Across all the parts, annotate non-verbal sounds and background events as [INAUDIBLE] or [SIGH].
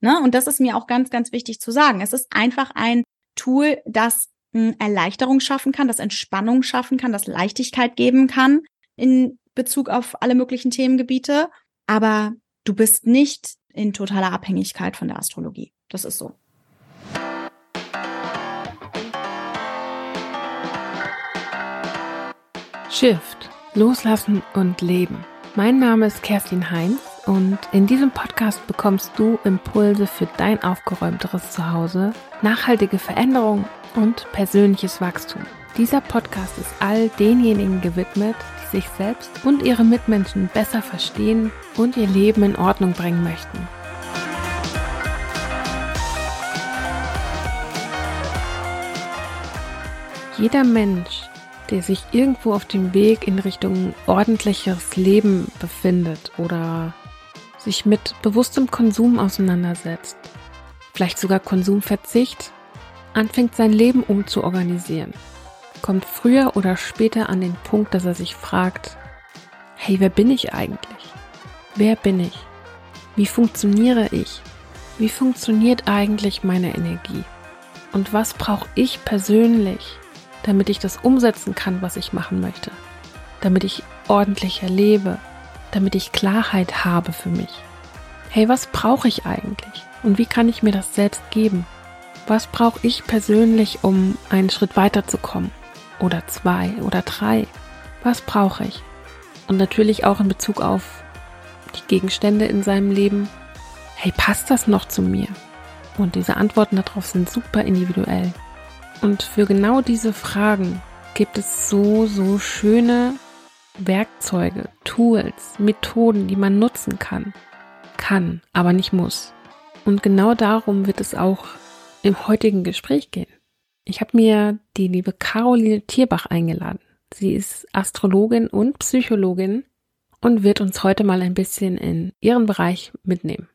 Ne? Und das ist mir auch ganz, ganz wichtig zu sagen. Es ist einfach ein Tool, das hm, Erleichterung schaffen kann, das Entspannung schaffen kann, das Leichtigkeit geben kann in Bezug auf alle möglichen Themengebiete. Aber du bist nicht in totaler Abhängigkeit von der Astrologie. Das ist so. Shift, Loslassen und Leben. Mein Name ist Kerstin Heinz und in diesem Podcast bekommst du Impulse für dein aufgeräumteres Zuhause, nachhaltige Veränderung und persönliches Wachstum. Dieser Podcast ist all denjenigen gewidmet, die sich selbst und ihre Mitmenschen besser verstehen und ihr Leben in Ordnung bringen möchten. Jeder Mensch der sich irgendwo auf dem Weg in Richtung ordentliches Leben befindet oder sich mit bewusstem Konsum auseinandersetzt, vielleicht sogar Konsumverzicht, anfängt sein Leben umzuorganisieren, kommt früher oder später an den Punkt, dass er sich fragt, hey, wer bin ich eigentlich? Wer bin ich? Wie funktioniere ich? Wie funktioniert eigentlich meine Energie? Und was brauche ich persönlich, damit ich das umsetzen kann, was ich machen möchte, damit ich ordentlicher lebe, damit ich Klarheit habe für mich. Hey, was brauche ich eigentlich und wie kann ich mir das selbst geben? Was brauche ich persönlich, um einen Schritt weiterzukommen? Oder zwei oder drei? Was brauche ich? Und natürlich auch in Bezug auf die Gegenstände in seinem Leben. Hey, passt das noch zu mir? Und diese Antworten darauf sind super individuell. Und für genau diese Fragen gibt es so, so schöne Werkzeuge, Tools, Methoden, die man nutzen kann. Kann, aber nicht muss. Und genau darum wird es auch im heutigen Gespräch gehen. Ich habe mir die liebe Caroline Tierbach eingeladen. Sie ist Astrologin und Psychologin und wird uns heute mal ein bisschen in ihren Bereich mitnehmen.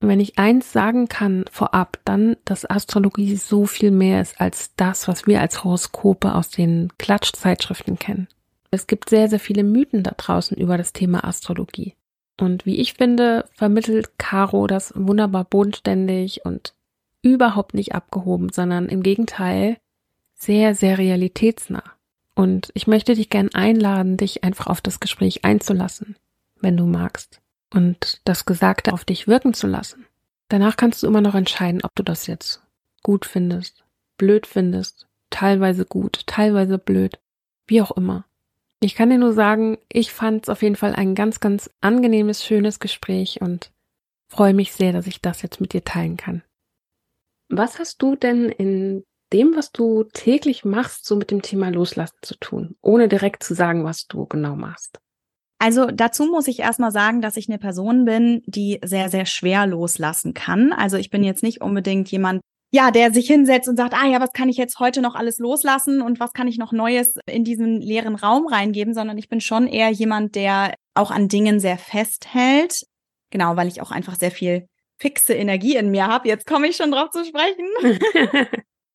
Und wenn ich eins sagen kann vorab, dann, dass Astrologie so viel mehr ist als das, was wir als Horoskope aus den Klatschzeitschriften kennen. Es gibt sehr, sehr viele Mythen da draußen über das Thema Astrologie. Und wie ich finde, vermittelt Caro das wunderbar bodenständig und überhaupt nicht abgehoben, sondern im Gegenteil sehr, sehr realitätsnah. Und ich möchte dich gern einladen, dich einfach auf das Gespräch einzulassen, wenn du magst und das Gesagte auf dich wirken zu lassen. Danach kannst du immer noch entscheiden, ob du das jetzt gut findest, blöd findest, teilweise gut, teilweise blöd, wie auch immer. Ich kann dir nur sagen, ich fand es auf jeden Fall ein ganz, ganz angenehmes, schönes Gespräch und freue mich sehr, dass ich das jetzt mit dir teilen kann. Was hast du denn in dem, was du täglich machst, so mit dem Thema Loslassen zu tun, ohne direkt zu sagen, was du genau machst? Also dazu muss ich erstmal sagen, dass ich eine Person bin, die sehr, sehr schwer loslassen kann. Also ich bin jetzt nicht unbedingt jemand, ja, der sich hinsetzt und sagt, ah ja, was kann ich jetzt heute noch alles loslassen und was kann ich noch Neues in diesen leeren Raum reingeben, sondern ich bin schon eher jemand, der auch an Dingen sehr festhält. Genau, weil ich auch einfach sehr viel fixe Energie in mir habe. Jetzt komme ich schon drauf zu sprechen. [LAUGHS]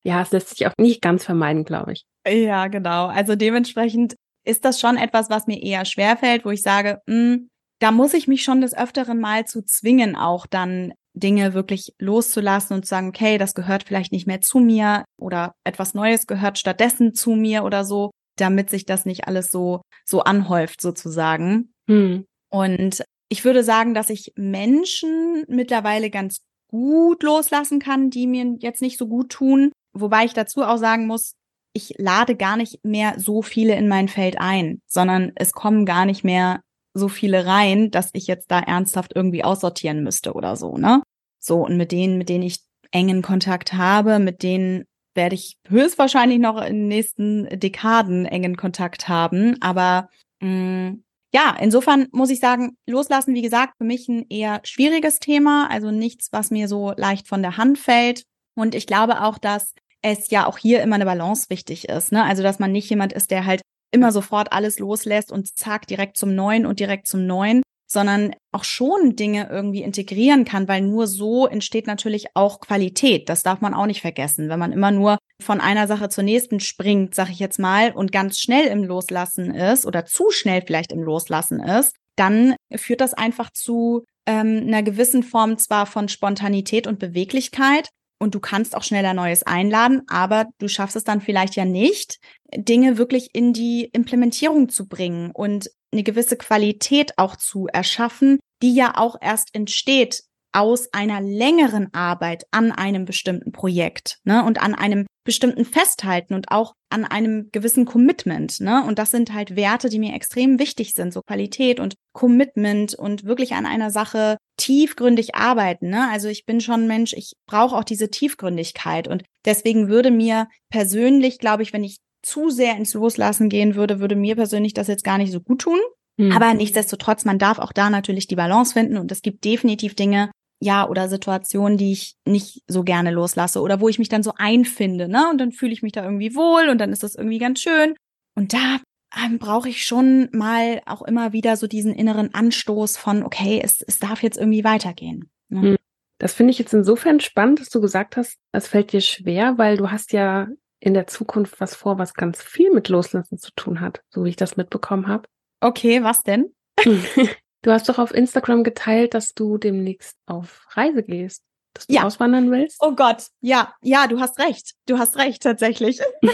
ja, es lässt sich auch nicht ganz vermeiden, glaube ich. Ja, genau. Also dementsprechend ist das schon etwas, was mir eher schwerfällt, wo ich sage, mh, hm, da muss ich mich schon des Öfteren mal zu zwingen, auch dann Dinge wirklich loszulassen und zu sagen, okay, das gehört vielleicht nicht mehr zu mir oder etwas Neues gehört stattdessen zu mir oder so, damit sich das nicht alles so, so anhäuft sozusagen. Hm. Und ich würde sagen, dass ich Menschen mittlerweile ganz gut loslassen kann, die mir jetzt nicht so gut tun. Wobei ich dazu auch sagen muss, ich lade gar nicht mehr so viele in mein Feld ein, sondern es kommen gar nicht mehr so viele rein, dass ich jetzt da ernsthaft irgendwie aussortieren müsste oder so, ne? So, und mit denen, mit denen ich engen Kontakt habe, mit denen werde ich höchstwahrscheinlich noch in den nächsten Dekaden engen Kontakt haben. Aber mh, mm, ja, insofern muss ich sagen, loslassen, wie gesagt, für mich ein eher schwieriges Thema, also nichts, was mir so leicht von der Hand fällt. Und ich glaube auch, dass es ja auch hier immer eine Balance wichtig ist. Ne? Also, dass man nicht jemand ist, der halt immer sofort alles loslässt und zack, direkt zum Neuen und direkt zum Neuen, sondern auch schon Dinge irgendwie integrieren kann, weil nur so entsteht natürlich auch Qualität. Das darf man auch nicht vergessen. Wenn man immer nur von einer Sache zur nächsten springt, sag ich jetzt mal, und ganz schnell im Loslassen ist oder zu schnell vielleicht im Loslassen ist, dann führt das einfach zu ähm, einer gewissen Form zwar von Spontanität und Beweglichkeit und du kannst auch schneller Neues einladen, aber du schaffst es dann vielleicht ja nicht, Dinge wirklich in die Implementierung zu bringen und eine gewisse Qualität auch zu erschaffen, die ja auch erst entsteht aus einer längeren Arbeit an einem bestimmten Projekt ne, und an einem bestimmten Festhalten und auch an einem gewissen Commitment. Ne? Und das sind halt Werte, die mir extrem wichtig sind, so Qualität und Commitment und wirklich an einer Sache tiefgründig arbeiten. Ne? Also ich bin schon Mensch, ich brauche auch diese Tiefgründigkeit und deswegen würde mir persönlich, glaube ich, wenn ich zu sehr ins Loslassen gehen würde, würde mir persönlich das jetzt gar nicht so gut tun. Mhm. Aber nichtsdestotrotz, man darf auch da natürlich die Balance finden und es gibt definitiv Dinge, ja, oder Situationen, die ich nicht so gerne loslasse oder wo ich mich dann so einfinde, ne? Und dann fühle ich mich da irgendwie wohl und dann ist das irgendwie ganz schön. Und da ähm, brauche ich schon mal auch immer wieder so diesen inneren Anstoß von, okay, es, es darf jetzt irgendwie weitergehen. Ne? Hm. Das finde ich jetzt insofern spannend, dass du gesagt hast, es fällt dir schwer, weil du hast ja in der Zukunft was vor, was ganz viel mit Loslassen zu tun hat, so wie ich das mitbekommen habe. Okay, was denn? [LAUGHS] Du hast doch auf Instagram geteilt, dass du demnächst auf Reise gehst, dass du ja. auswandern willst. Oh Gott, ja, ja, du hast recht. Du hast recht, tatsächlich. [LAUGHS] da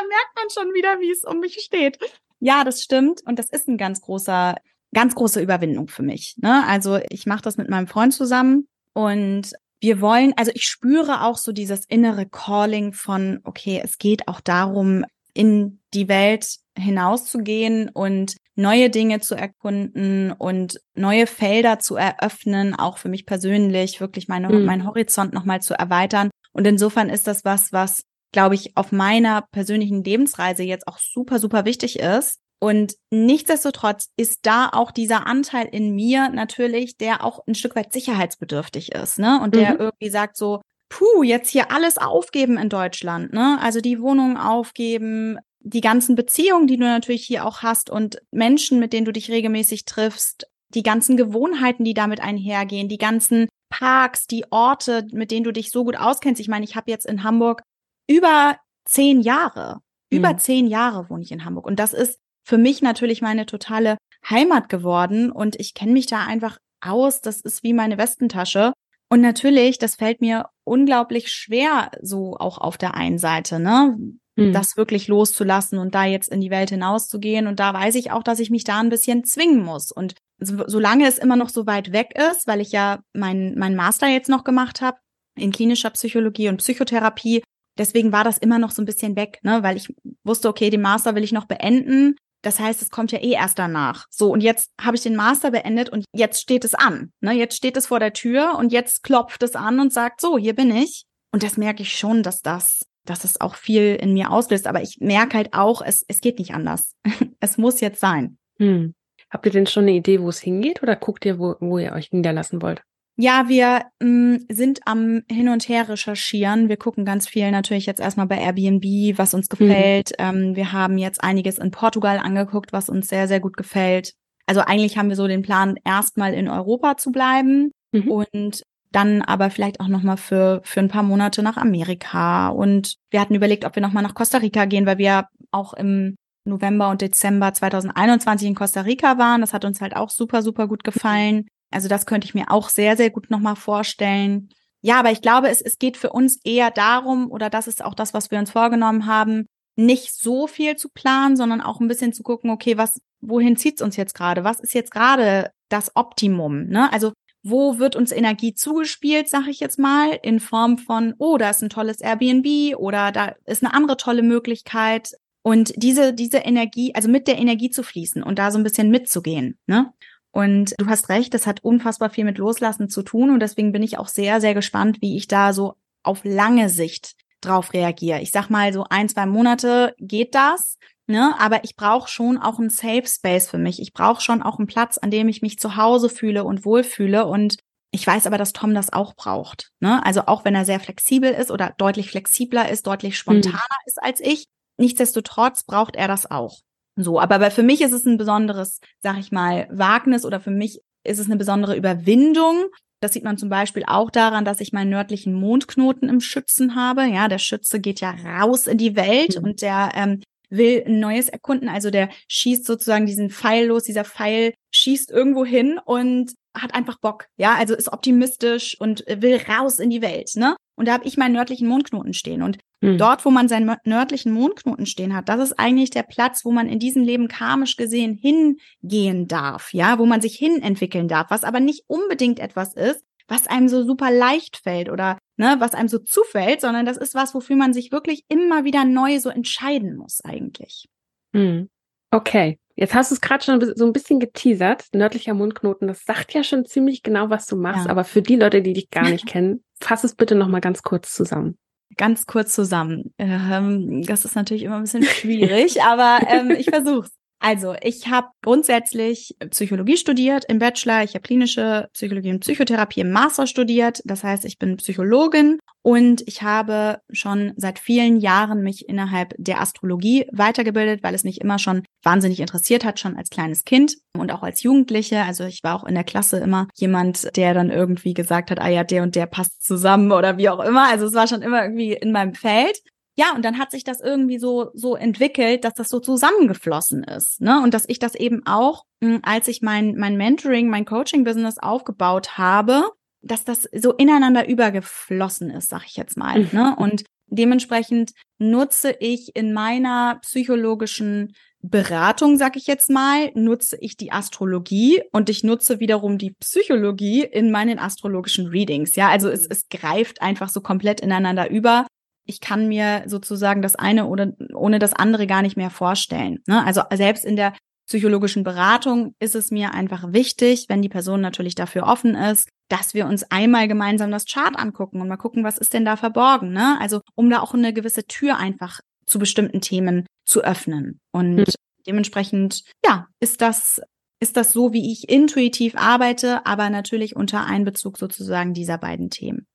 merkt man schon wieder, wie es um mich steht. Ja, das stimmt. Und das ist ein ganz großer, ganz große Überwindung für mich. Ne? Also ich mache das mit meinem Freund zusammen und wir wollen, also ich spüre auch so dieses innere Calling von, okay, es geht auch darum, in die Welt hinauszugehen und neue Dinge zu erkunden und neue Felder zu eröffnen, auch für mich persönlich, wirklich meine, mhm. meinen Horizont nochmal zu erweitern. Und insofern ist das was, was, glaube ich, auf meiner persönlichen Lebensreise jetzt auch super, super wichtig ist. Und nichtsdestotrotz ist da auch dieser Anteil in mir natürlich, der auch ein Stück weit sicherheitsbedürftig ist, ne? Und der mhm. irgendwie sagt so, puh, jetzt hier alles aufgeben in Deutschland, ne? Also die Wohnung aufgeben, die ganzen Beziehungen, die du natürlich hier auch hast und Menschen, mit denen du dich regelmäßig triffst, die ganzen Gewohnheiten, die damit einhergehen, die ganzen Parks, die Orte, mit denen du dich so gut auskennst. Ich meine, ich habe jetzt in Hamburg über zehn Jahre, mhm. über zehn Jahre wohne ich in Hamburg. Und das ist für mich natürlich meine totale Heimat geworden. Und ich kenne mich da einfach aus. Das ist wie meine Westentasche. Und natürlich, das fällt mir unglaublich schwer, so auch auf der einen Seite, ne? mhm. das wirklich loszulassen und da jetzt in die Welt hinauszugehen. Und da weiß ich auch, dass ich mich da ein bisschen zwingen muss. Und so, solange es immer noch so weit weg ist, weil ich ja mein, mein Master jetzt noch gemacht habe in klinischer Psychologie und Psychotherapie, deswegen war das immer noch so ein bisschen weg, ne? weil ich wusste, okay, den Master will ich noch beenden. Das heißt, es kommt ja eh erst danach. So, und jetzt habe ich den Master beendet und jetzt steht es an. Ne? Jetzt steht es vor der Tür und jetzt klopft es an und sagt, so, hier bin ich. Und das merke ich schon, dass das dass es auch viel in mir auslöst. Aber ich merke halt auch, es, es geht nicht anders. [LAUGHS] es muss jetzt sein. Hm. Habt ihr denn schon eine Idee, wo es hingeht oder guckt ihr, wo, wo ihr euch niederlassen wollt? Ja, wir mh, mm, sind am Hin und Her recherchieren. Wir gucken ganz viel natürlich jetzt erstmal bei Airbnb, was uns hm. gefällt. Mhm. Ähm, wir haben jetzt einiges in Portugal angeguckt, was uns sehr, sehr gut gefällt. Also eigentlich haben wir so den Plan, erstmal in Europa zu bleiben mhm. und dann aber vielleicht auch noch mal für für ein paar Monate nach Amerika und wir hatten überlegt, ob wir noch mal nach Costa Rica gehen, weil wir auch im November und Dezember 2021 in Costa Rica waren. Das hat uns halt auch super super gut gefallen. Also das könnte ich mir auch sehr sehr gut noch mal vorstellen. Ja, aber ich glaube, es, es geht für uns eher darum, oder das ist auch das, was wir uns vorgenommen haben, nicht so viel zu planen, sondern auch ein bisschen zu gucken, okay, was, wohin zieht's uns jetzt gerade? Was ist jetzt gerade das Optimum? Ne? Also wo wird uns Energie zugespielt, sag ich jetzt mal, in Form von, oh, da ist ein tolles Airbnb oder da ist eine andere tolle Möglichkeit. Und diese, diese Energie, also mit der Energie zu fließen und da so ein bisschen mitzugehen, ne? Und du hast recht, das hat unfassbar viel mit Loslassen zu tun. Und deswegen bin ich auch sehr, sehr gespannt, wie ich da so auf lange Sicht drauf reagiere. Ich sag mal, so ein, zwei Monate geht das. Ne? Aber ich brauche schon auch einen Safe Space für mich. Ich brauche schon auch einen Platz, an dem ich mich zu Hause fühle und wohlfühle. Und ich weiß aber, dass Tom das auch braucht. Ne? Also auch wenn er sehr flexibel ist oder deutlich flexibler ist, deutlich spontaner mhm. ist als ich. Nichtsdestotrotz braucht er das auch. So, aber für mich ist es ein besonderes, sag ich mal, Wagnis oder für mich ist es eine besondere Überwindung. Das sieht man zum Beispiel auch daran, dass ich meinen nördlichen Mondknoten im Schützen habe. Ja, der Schütze geht ja raus in die Welt mhm. und der ähm, will ein neues erkunden. Also der schießt sozusagen diesen Pfeil los, dieser Pfeil schießt irgendwo hin und hat einfach Bock, ja, also ist optimistisch und will raus in die Welt, ne? Und da habe ich meinen nördlichen Mondknoten stehen. Und mhm. dort, wo man seinen nördlichen Mondknoten stehen hat, das ist eigentlich der Platz, wo man in diesem Leben karmisch gesehen hingehen darf, ja, wo man sich hinentwickeln darf, was aber nicht unbedingt etwas ist, was einem so super leicht fällt oder ne, was einem so zufällt, sondern das ist was, wofür man sich wirklich immer wieder neu so entscheiden muss eigentlich. Mhm. Okay, Jetzt hast du es gerade schon so ein bisschen geteasert. Nördlicher Mundknoten, das sagt ja schon ziemlich genau, was du machst. Ja. Aber für die Leute, die dich gar [LAUGHS] nicht kennen, fass es bitte noch mal ganz kurz zusammen. Ganz kurz zusammen. Ähm, das ist natürlich immer ein bisschen [LAUGHS] schwierig, aber ähm, ich versuch's. Also, ich habe grundsätzlich Psychologie studiert im Bachelor. Ich habe klinische Psychologie und Psychotherapie im Master studiert. Das heißt, ich bin Psychologin und ich habe schon seit vielen Jahren mich innerhalb der Astrologie weitergebildet, weil es mich immer schon wahnsinnig interessiert hat, schon als kleines Kind und auch als Jugendliche. Also ich war auch in der Klasse immer jemand, der dann irgendwie gesagt hat, ah ja, der und der passt zusammen oder wie auch immer. Also es war schon immer irgendwie in meinem Feld ja, und dann hat sich das irgendwie so, so entwickelt, dass das so zusammengeflossen ist. Ne? Und dass ich das eben auch, hm, als ich mein, mein Mentoring, mein Coaching-Business aufgebaut habe, dass das so ineinander übergeflossen ist, sag ich jetzt mal. Ne? [LAUGHS] Und dementsprechend nutze ich in meiner psychologischen Beratung, sag ich jetzt mal, nutze ich die Astrologie und ich nutze wiederum die Psychologie in meinen astrologischen Readings. Ja, also es, es greift einfach so komplett ineinander über ich kann mir sozusagen das eine oder ohne das andere gar nicht mehr vorstellen. Ne? Also selbst in der psychologischen Beratung ist es mir einfach wichtig, wenn die Person natürlich dafür offen ist, dass wir uns einmal gemeinsam das Chart angucken und mal gucken, was ist denn da verborgen. Ne? Also um da auch eine gewisse Tür einfach zu bestimmten Themen zu öffnen. Und mhm. dementsprechend, ja, ist das ist das so, wie ich intuitiv arbeite, aber natürlich unter Einbezug sozusagen dieser beiden Themen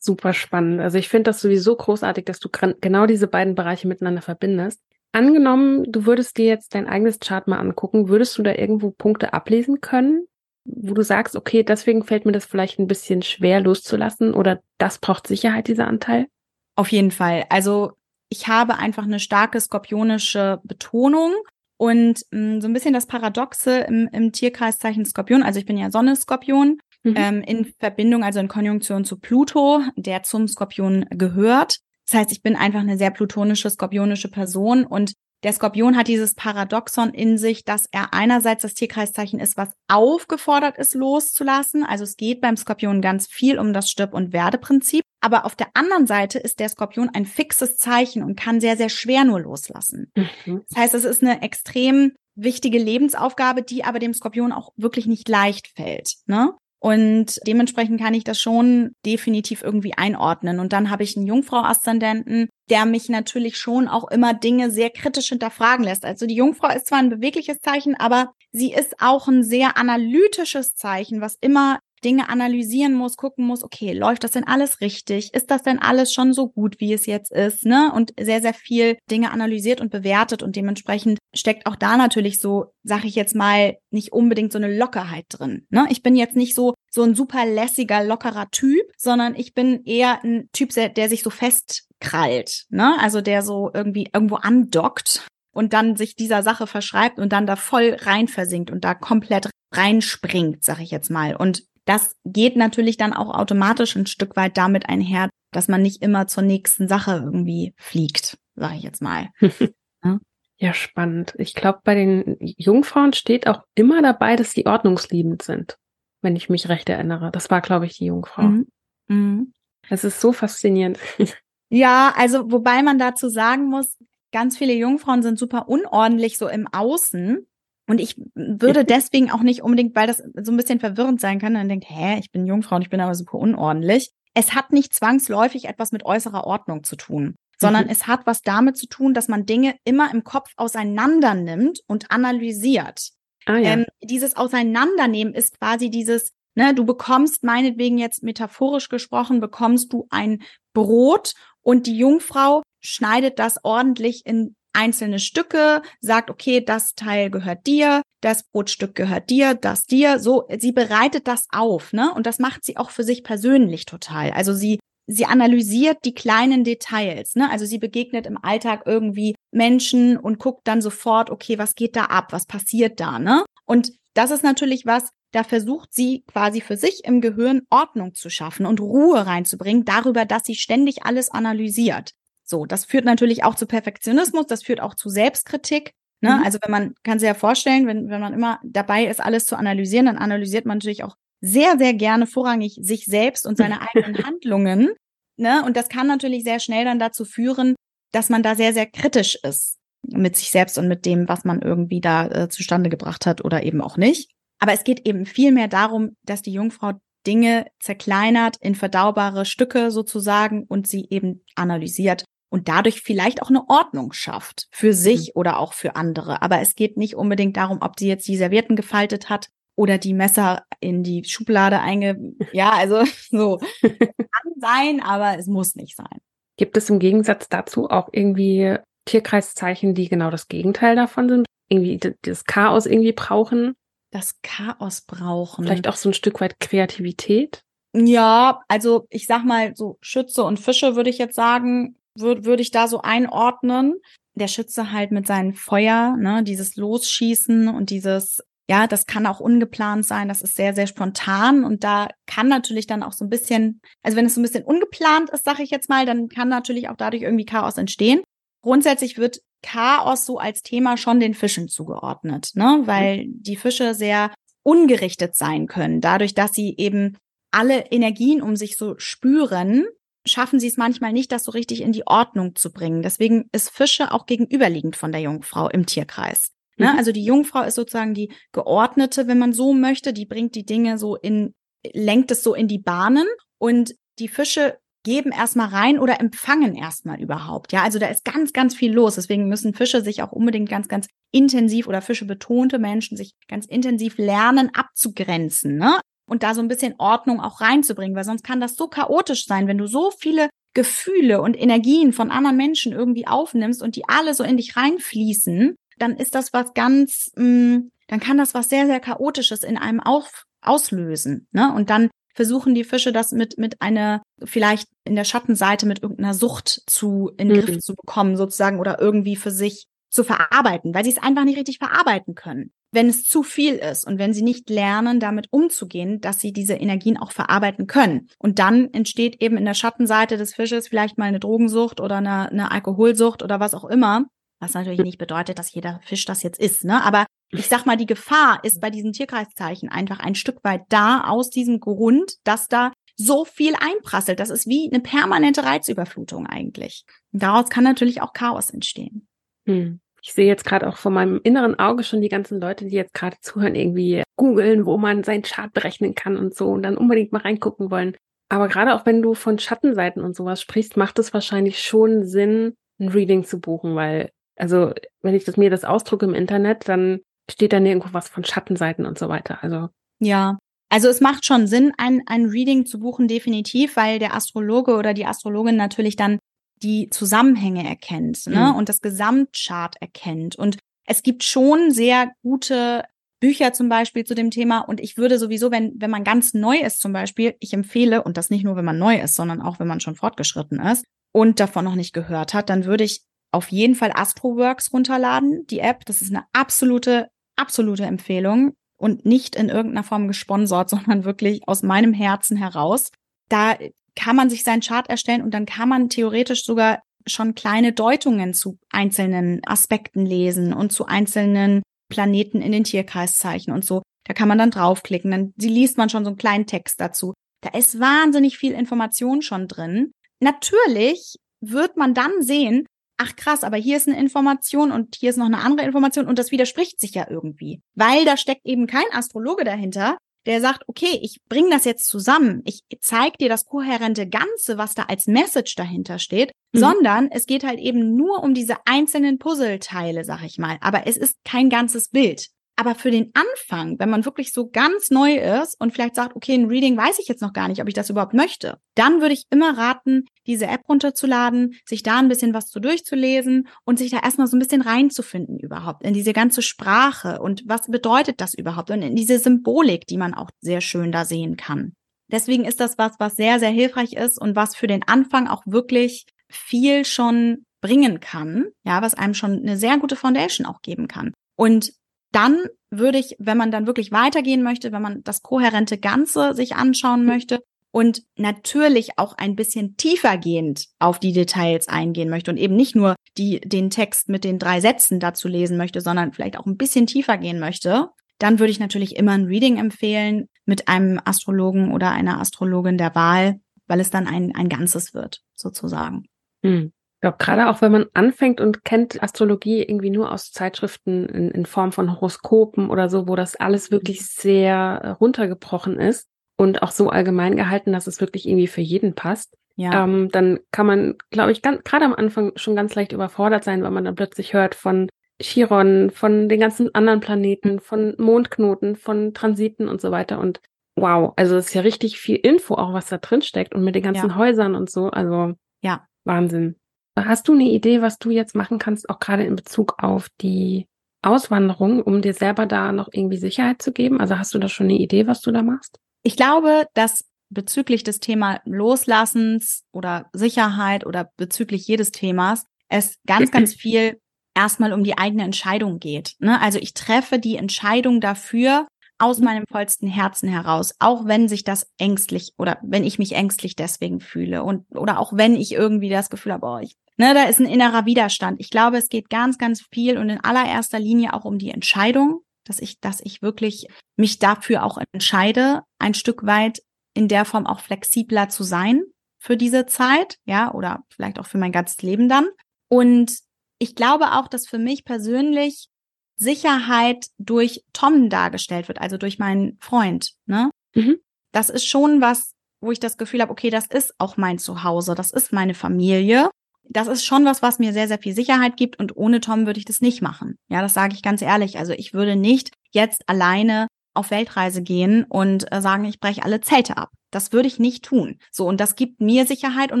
super spannend. Also ich finde das sowieso großartig, dass du genau diese beiden Bereiche miteinander verbindest. Angenommen, du würdest dir jetzt dein eigenes Chart mal angucken, würdest du da irgendwo Punkte ablesen können, wo du sagst, okay, deswegen fällt mir das vielleicht ein bisschen schwer loszulassen oder das braucht Sicherheit, dieser Anteil? Auf jeden Fall. Also ich habe einfach eine starke skorpionische Betonung und mh, mm, so ein bisschen das Paradoxe im, im Tierkreiszeichen Skorpion. Also ich bin ja Sonne-Skorpion mhm. ähm, in Verbindung, also in Konjunktion zu Pluto, der zum Skorpion gehört. Das heißt, ich bin einfach eine sehr plutonische, skorpionische Person und der Skorpion hat dieses Paradoxon in sich, dass er einerseits das Tierkreiszeichen ist, was aufgefordert ist, loszulassen. Also es geht beim Skorpion ganz viel um das Stirb- und Werdeprinzip. Aber auf der anderen Seite ist der Skorpion ein fixes Zeichen und kann sehr, sehr schwer nur loslassen. Mhm. Das heißt, es ist eine extrem wichtige Lebensaufgabe, die aber dem Skorpion auch wirklich nicht leicht fällt. Ne? Und dementsprechend kann ich das schon definitiv irgendwie einordnen. Und dann habe ich einen Jungfrau-Aszendenten, der mich natürlich schon auch immer Dinge sehr kritisch hinterfragen lässt. Also die Jungfrau ist zwar ein bewegliches Zeichen, aber sie ist auch ein sehr analytisches Zeichen, was immer Dinge analysieren muss, gucken muss, okay, läuft das denn alles richtig? Ist das denn alles schon so gut, wie es jetzt ist? Ne? Und sehr, sehr viel Dinge analysiert und bewertet und dementsprechend steckt auch da natürlich so, sag ich jetzt mal, nicht unbedingt so eine Lockerheit drin. Ne? Ich bin jetzt nicht so so ein super lässiger, lockerer Typ, sondern ich bin eher ein Typ, der sich so festkrallt, ne? Also der so irgendwie irgendwo andockt und dann sich dieser Sache verschreibt und dann da voll rein versinkt und da komplett reinspringt, sag ich jetzt mal. Und das geht natürlich dann auch automatisch ein Stück weit damit einher, dass man nicht immer zur nächsten Sache irgendwie fliegt, sage ich jetzt mal. [LAUGHS] ja? ja, spannend. Ich glaube, bei den Jungfrauen steht auch immer dabei, dass sie ordnungsliebend sind, wenn ich mich recht erinnere. Das war, glaube ich, die Jungfrau. Mhm. Mhm. Es ist so faszinierend. [LAUGHS] Ja, also wobei man dazu sagen muss, ganz viele Jungfrauen sind super unordentlich so im Außen. Und ich würde deswegen auch nicht unbedingt, weil das so ein bisschen verwirrend sein kann, dann denkt, hä, ich bin Jungfrau und ich bin aber super unordentlich. Es hat nicht zwangsläufig etwas mit äußerer Ordnung zu tun, sondern mhm. es hat was damit zu tun, dass man Dinge immer im Kopf auseinander nimmt und analysiert. Ah, ja. ähm, dieses Auseinandernehmen ist quasi dieses, ne, du bekommst meinetwegen jetzt metaphorisch gesprochen, bekommst du ein Brot und die Jungfrau schneidet das ordentlich in einzelne Stücke, sagt, okay, das Teil gehört dir, das Brotstück gehört dir, das dir. So, sie bereitet das auf, ne? Und das macht sie auch für sich persönlich total. Also sie sie analysiert die kleinen Details. Ne? Also sie begegnet im Alltag irgendwie Menschen und guckt dann sofort, okay, was geht da ab? Was passiert da, ne? Und das ist natürlich was, da versucht sie quasi für sich im Gehirn Ordnung zu schaffen und Ruhe reinzubringen darüber, dass sie ständig alles analysiert. So, das führt natürlich auch zu Perfektionismus, das führt auch zu Selbstkritik. Ne? Mhm. Also wenn man kann sich ja vorstellen, wenn, wenn man immer dabei ist, alles zu analysieren, dann analysiert man natürlich auch sehr, sehr gerne vorrangig sich selbst und seine [LAUGHS] eigenen Handlungen. Ne? Und das kann natürlich sehr schnell dann dazu führen, dass man da sehr, sehr kritisch ist mit sich selbst und mit dem, was man irgendwie da äh, zustande gebracht hat oder eben auch nicht. Aber es geht eben viel mehr darum, dass die Jungfrau Dinge zerkleinert in verdaubare Stücke sozusagen und sie eben analysiert und dadurch vielleicht auch eine Ordnung schafft für sich mhm. oder auch für andere. Aber es geht nicht unbedingt darum, ob sie jetzt die Servietten gefaltet hat oder die Messer in die Schublade einge, ja, also [LAUGHS] so kann sein, aber es muss nicht sein. Gibt es im Gegensatz dazu auch irgendwie Tierkreiszeichen, die genau das Gegenteil davon sind? Irgendwie das Chaos irgendwie brauchen? Das Chaos brauchen. Vielleicht auch so ein Stück weit Kreativität? Ja, also ich sag mal, so Schütze und Fische würde ich jetzt sagen, würde würd ich da so einordnen. Der Schütze halt mit seinem Feuer, ne, dieses Losschießen und dieses, ja, das kann auch ungeplant sein, das ist sehr, sehr spontan und da kann natürlich dann auch so ein bisschen, also wenn es so ein bisschen ungeplant ist, sage ich jetzt mal, dann kann natürlich auch dadurch irgendwie Chaos entstehen. Grundsätzlich wird Chaos so als Thema schon den Fischen zugeordnet, ne, weil die Fische sehr ungerichtet sein können, dadurch, dass sie eben alle Energien um sich so spüren schaffen sie es manchmal nicht, das so richtig in die Ordnung zu bringen. Deswegen ist Fische auch gegenüberliegend von der Jungfrau im Tierkreis. Ne? Mhm. Also die Jungfrau ist sozusagen die geordnete, wenn man so möchte, die bringt die Dinge so in, lenkt es so in die Bahnen und die Fische geben erstmal rein oder empfangen erstmal überhaupt. Ja, also da ist ganz, ganz viel los. Deswegen müssen Fische sich auch unbedingt ganz, ganz intensiv oder Fische betonte Menschen sich ganz intensiv lernen abzugrenzen. Ne? Und da so ein bisschen Ordnung auch reinzubringen, weil sonst kann das so chaotisch sein, wenn du so viele Gefühle und Energien von anderen Menschen irgendwie aufnimmst und die alle so in dich reinfließen, dann ist das was ganz, mh, mm, dann kann das was sehr, sehr chaotisches in einem auf, auslösen. Ne? Und dann versuchen die Fische das mit, mit einer, vielleicht in der Schattenseite mit irgendeiner Sucht zu, in den mhm. Griff zu bekommen, sozusagen, oder irgendwie für sich zu verarbeiten, weil sie es einfach nicht richtig verarbeiten können wenn es zu viel ist und wenn sie nicht lernen, damit umzugehen, dass sie diese Energien auch verarbeiten können. Und dann entsteht eben in der Schattenseite des Fisches vielleicht mal eine Drogensucht oder eine, eine Alkoholsucht oder was auch immer. Was natürlich nicht bedeutet, dass jeder Fisch das jetzt ist, ne? Aber ich sag mal, die Gefahr ist bei diesen Tierkreiszeichen einfach ein Stück weit da aus diesem Grund, dass da so viel einprasselt. Das ist wie eine permanente Reizüberflutung eigentlich. Und daraus kann natürlich auch Chaos entstehen. Hm. Ich sehe jetzt gerade auch vor meinem inneren Auge schon die ganzen Leute, die jetzt gerade zuhören, irgendwie googeln, wo man seinen Chart berechnen kann und so und dann unbedingt mal reingucken wollen. Aber gerade auch wenn du von Schattenseiten und sowas sprichst, macht es wahrscheinlich schon Sinn, ein Reading zu buchen, weil, also, wenn ich das mir das ausdrucke im Internet, dann steht da nirgendwo was von Schattenseiten und so weiter. Also. Ja. Also es macht schon Sinn, ein, ein Reading zu buchen, definitiv, weil der Astrologe oder die Astrologin natürlich dann die Zusammenhänge erkennt ne? Mhm. und das Gesamtchart erkennt. Und es gibt schon sehr gute Bücher zum Beispiel zu dem Thema. Und ich würde sowieso, wenn, wenn man ganz neu ist zum Beispiel, ich empfehle, und das nicht nur, wenn man neu ist, sondern auch, wenn man schon fortgeschritten ist und davon noch nicht gehört hat, dann würde ich auf jeden Fall Astroworks runterladen, die App. Das ist eine absolute, absolute Empfehlung und nicht in irgendeiner Form gesponsert, [LAUGHS] sondern wirklich aus meinem Herzen heraus. Da kann man sich seinen Chart erstellen und dann kann man theoretisch sogar schon kleine Deutungen zu einzelnen Aspekten lesen und zu einzelnen Planeten in den Tierkreiszeichen und so. Da kann man dann draufklicken, dann liest man schon so einen kleinen Text dazu. Da ist wahnsinnig viel Information schon drin. Natürlich wird man dann sehen, ach krass, aber hier ist eine Information und hier ist noch eine andere Information und das widerspricht sich ja irgendwie, weil da steckt eben kein Astrologe dahinter, der sagt, okay, ich bringe das jetzt zusammen, ich zeige dir das kohärente Ganze, was da als Message dahinter steht, mhm. sondern es geht halt eben nur um diese einzelnen Puzzleteile, sag ich mal. Aber es ist kein ganzes Bild. Aber für den Anfang, wenn man wirklich so ganz neu ist und vielleicht sagt, okay, ein Reading weiß ich jetzt noch gar nicht, ob ich das überhaupt möchte, dann würde ich immer raten, diese App runterzuladen, sich da ein bisschen was zu durchzulesen und sich da erstmal so ein bisschen reinzufinden überhaupt in diese ganze Sprache und was bedeutet das überhaupt und in diese Symbolik, die man auch sehr schön da sehen kann. Deswegen ist das was, was sehr, sehr hilfreich ist und was für den Anfang auch wirklich viel schon bringen kann, ja, was einem schon eine sehr gute Foundation auch geben kann. Und dann würde ich, wenn man dann wirklich weitergehen möchte, wenn man das kohärente Ganze sich anschauen möchte und natürlich auch ein bisschen tiefergehend auf die Details eingehen möchte und eben nicht nur die, den Text mit den drei Sätzen dazu lesen möchte, sondern vielleicht auch ein bisschen tiefer gehen möchte, dann würde ich natürlich immer ein Reading empfehlen mit einem Astrologen oder einer Astrologin der Wahl, weil es dann ein, ein Ganzes wird, sozusagen. Hm. Ich glaube, gerade auch wenn man anfängt und kennt Astrologie irgendwie nur aus Zeitschriften in, in Form von Horoskopen oder so, wo das alles wirklich sehr runtergebrochen ist und auch so allgemein gehalten, dass es wirklich irgendwie für jeden passt. Ja. Ähm, dann kann man, glaube ich, gerade am Anfang schon ganz leicht überfordert sein, weil man dann plötzlich hört von Chiron, von den ganzen anderen Planeten, von Mondknoten, von Transiten und so weiter. Und wow, also es ist ja richtig viel Info auch, was da drin steckt und mit den ganzen ja. Häusern und so. Also ja, Wahnsinn. Hast du eine Idee, was du jetzt machen kannst, auch gerade in Bezug auf die Auswanderung, um dir selber da noch irgendwie Sicherheit zu geben? Also hast du da schon eine Idee, was du da machst? Ich glaube, dass bezüglich des Thema Loslassens oder Sicherheit oder bezüglich jedes Themas es ganz, ganz [CLEARS THROAT] viel erstmal um die eigene Entscheidung geht. Ne? Also ich treffe die Entscheidung dafür aus meinem vollsten Herzen heraus, auch wenn sich das ängstlich oder wenn ich mich ängstlich deswegen fühle und oder auch wenn ich irgendwie das Gefühl habe, oh, ich, ne, da ist ein innerer Widerstand. Ich glaube, es geht ganz, ganz viel und in allererster Linie auch um die Entscheidung, dass ich, dass ich wirklich mich dafür auch entscheide, ein Stück weit in der Form auch flexibler zu sein für diese Zeit, ja, oder vielleicht auch für mein ganzes Leben dann. Und ich glaube auch, dass für mich persönlich Sicherheit durch Tom dargestellt wird, also durch meinen Freund. Ne? Mhm. Das ist schon was, wo ich das Gefühl habe, okay, das ist auch mein Zuhause, das ist meine Familie. Das ist schon was, was mir sehr, sehr viel Sicherheit gibt und ohne Tom würde ich das nicht machen. Ja, das sage ich ganz ehrlich. Also ich würde nicht jetzt alleine auf Weltreise gehen und äh, sagen, ich breche alle Zelte ab. Das würde ich nicht tun. So, und das gibt mir Sicherheit und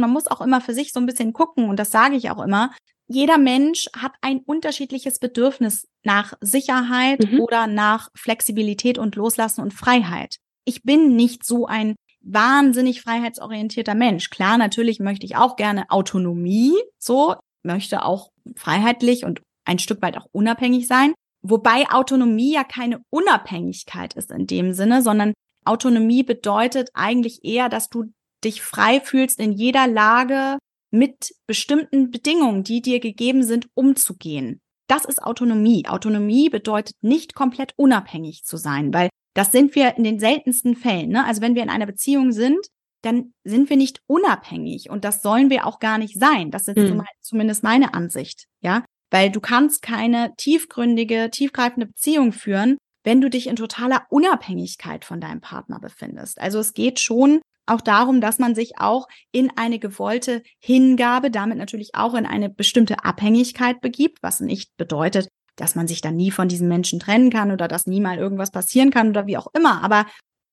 man muss auch immer für sich so ein bisschen gucken und das sage ich auch immer jeder Mensch hat ein unterschiedliches Bedürfnis nach Sicherheit mhm. oder nach Flexibilität und Loslassen und Freiheit. Ich bin nicht so ein wahnsinnig freiheitsorientierter Mensch. Klar, natürlich möchte ich auch gerne Autonomie, so, möchte auch freiheitlich und ein Stück weit auch unabhängig sein. Wobei Autonomie ja keine Unabhängigkeit ist in dem Sinne, sondern Autonomie bedeutet eigentlich eher, dass du dich frei fühlst in jeder Lage mit bestimmten Bedingungen, die dir gegeben sind, umzugehen. Das ist Autonomie. Autonomie bedeutet nicht komplett unabhängig zu sein, weil das sind wir in den seltensten Fällen. Ne? Also wenn wir in einer Beziehung sind, dann sind wir nicht unabhängig und das sollen wir auch gar nicht sein. Das ist mhm. zumindest meine Ansicht, ja, weil du kannst keine tiefgründige, tiefgreifende Beziehung führen, wenn du dich in totaler Unabhängigkeit von deinem Partner befindest. Also es geht schon auch darum, dass man sich auch in eine gewollte Hingabe, damit natürlich auch in eine bestimmte Abhängigkeit begibt, was nicht bedeutet, dass man sich dann nie von diesen Menschen trennen kann oder dass nie mal irgendwas passieren kann oder wie auch immer. Aber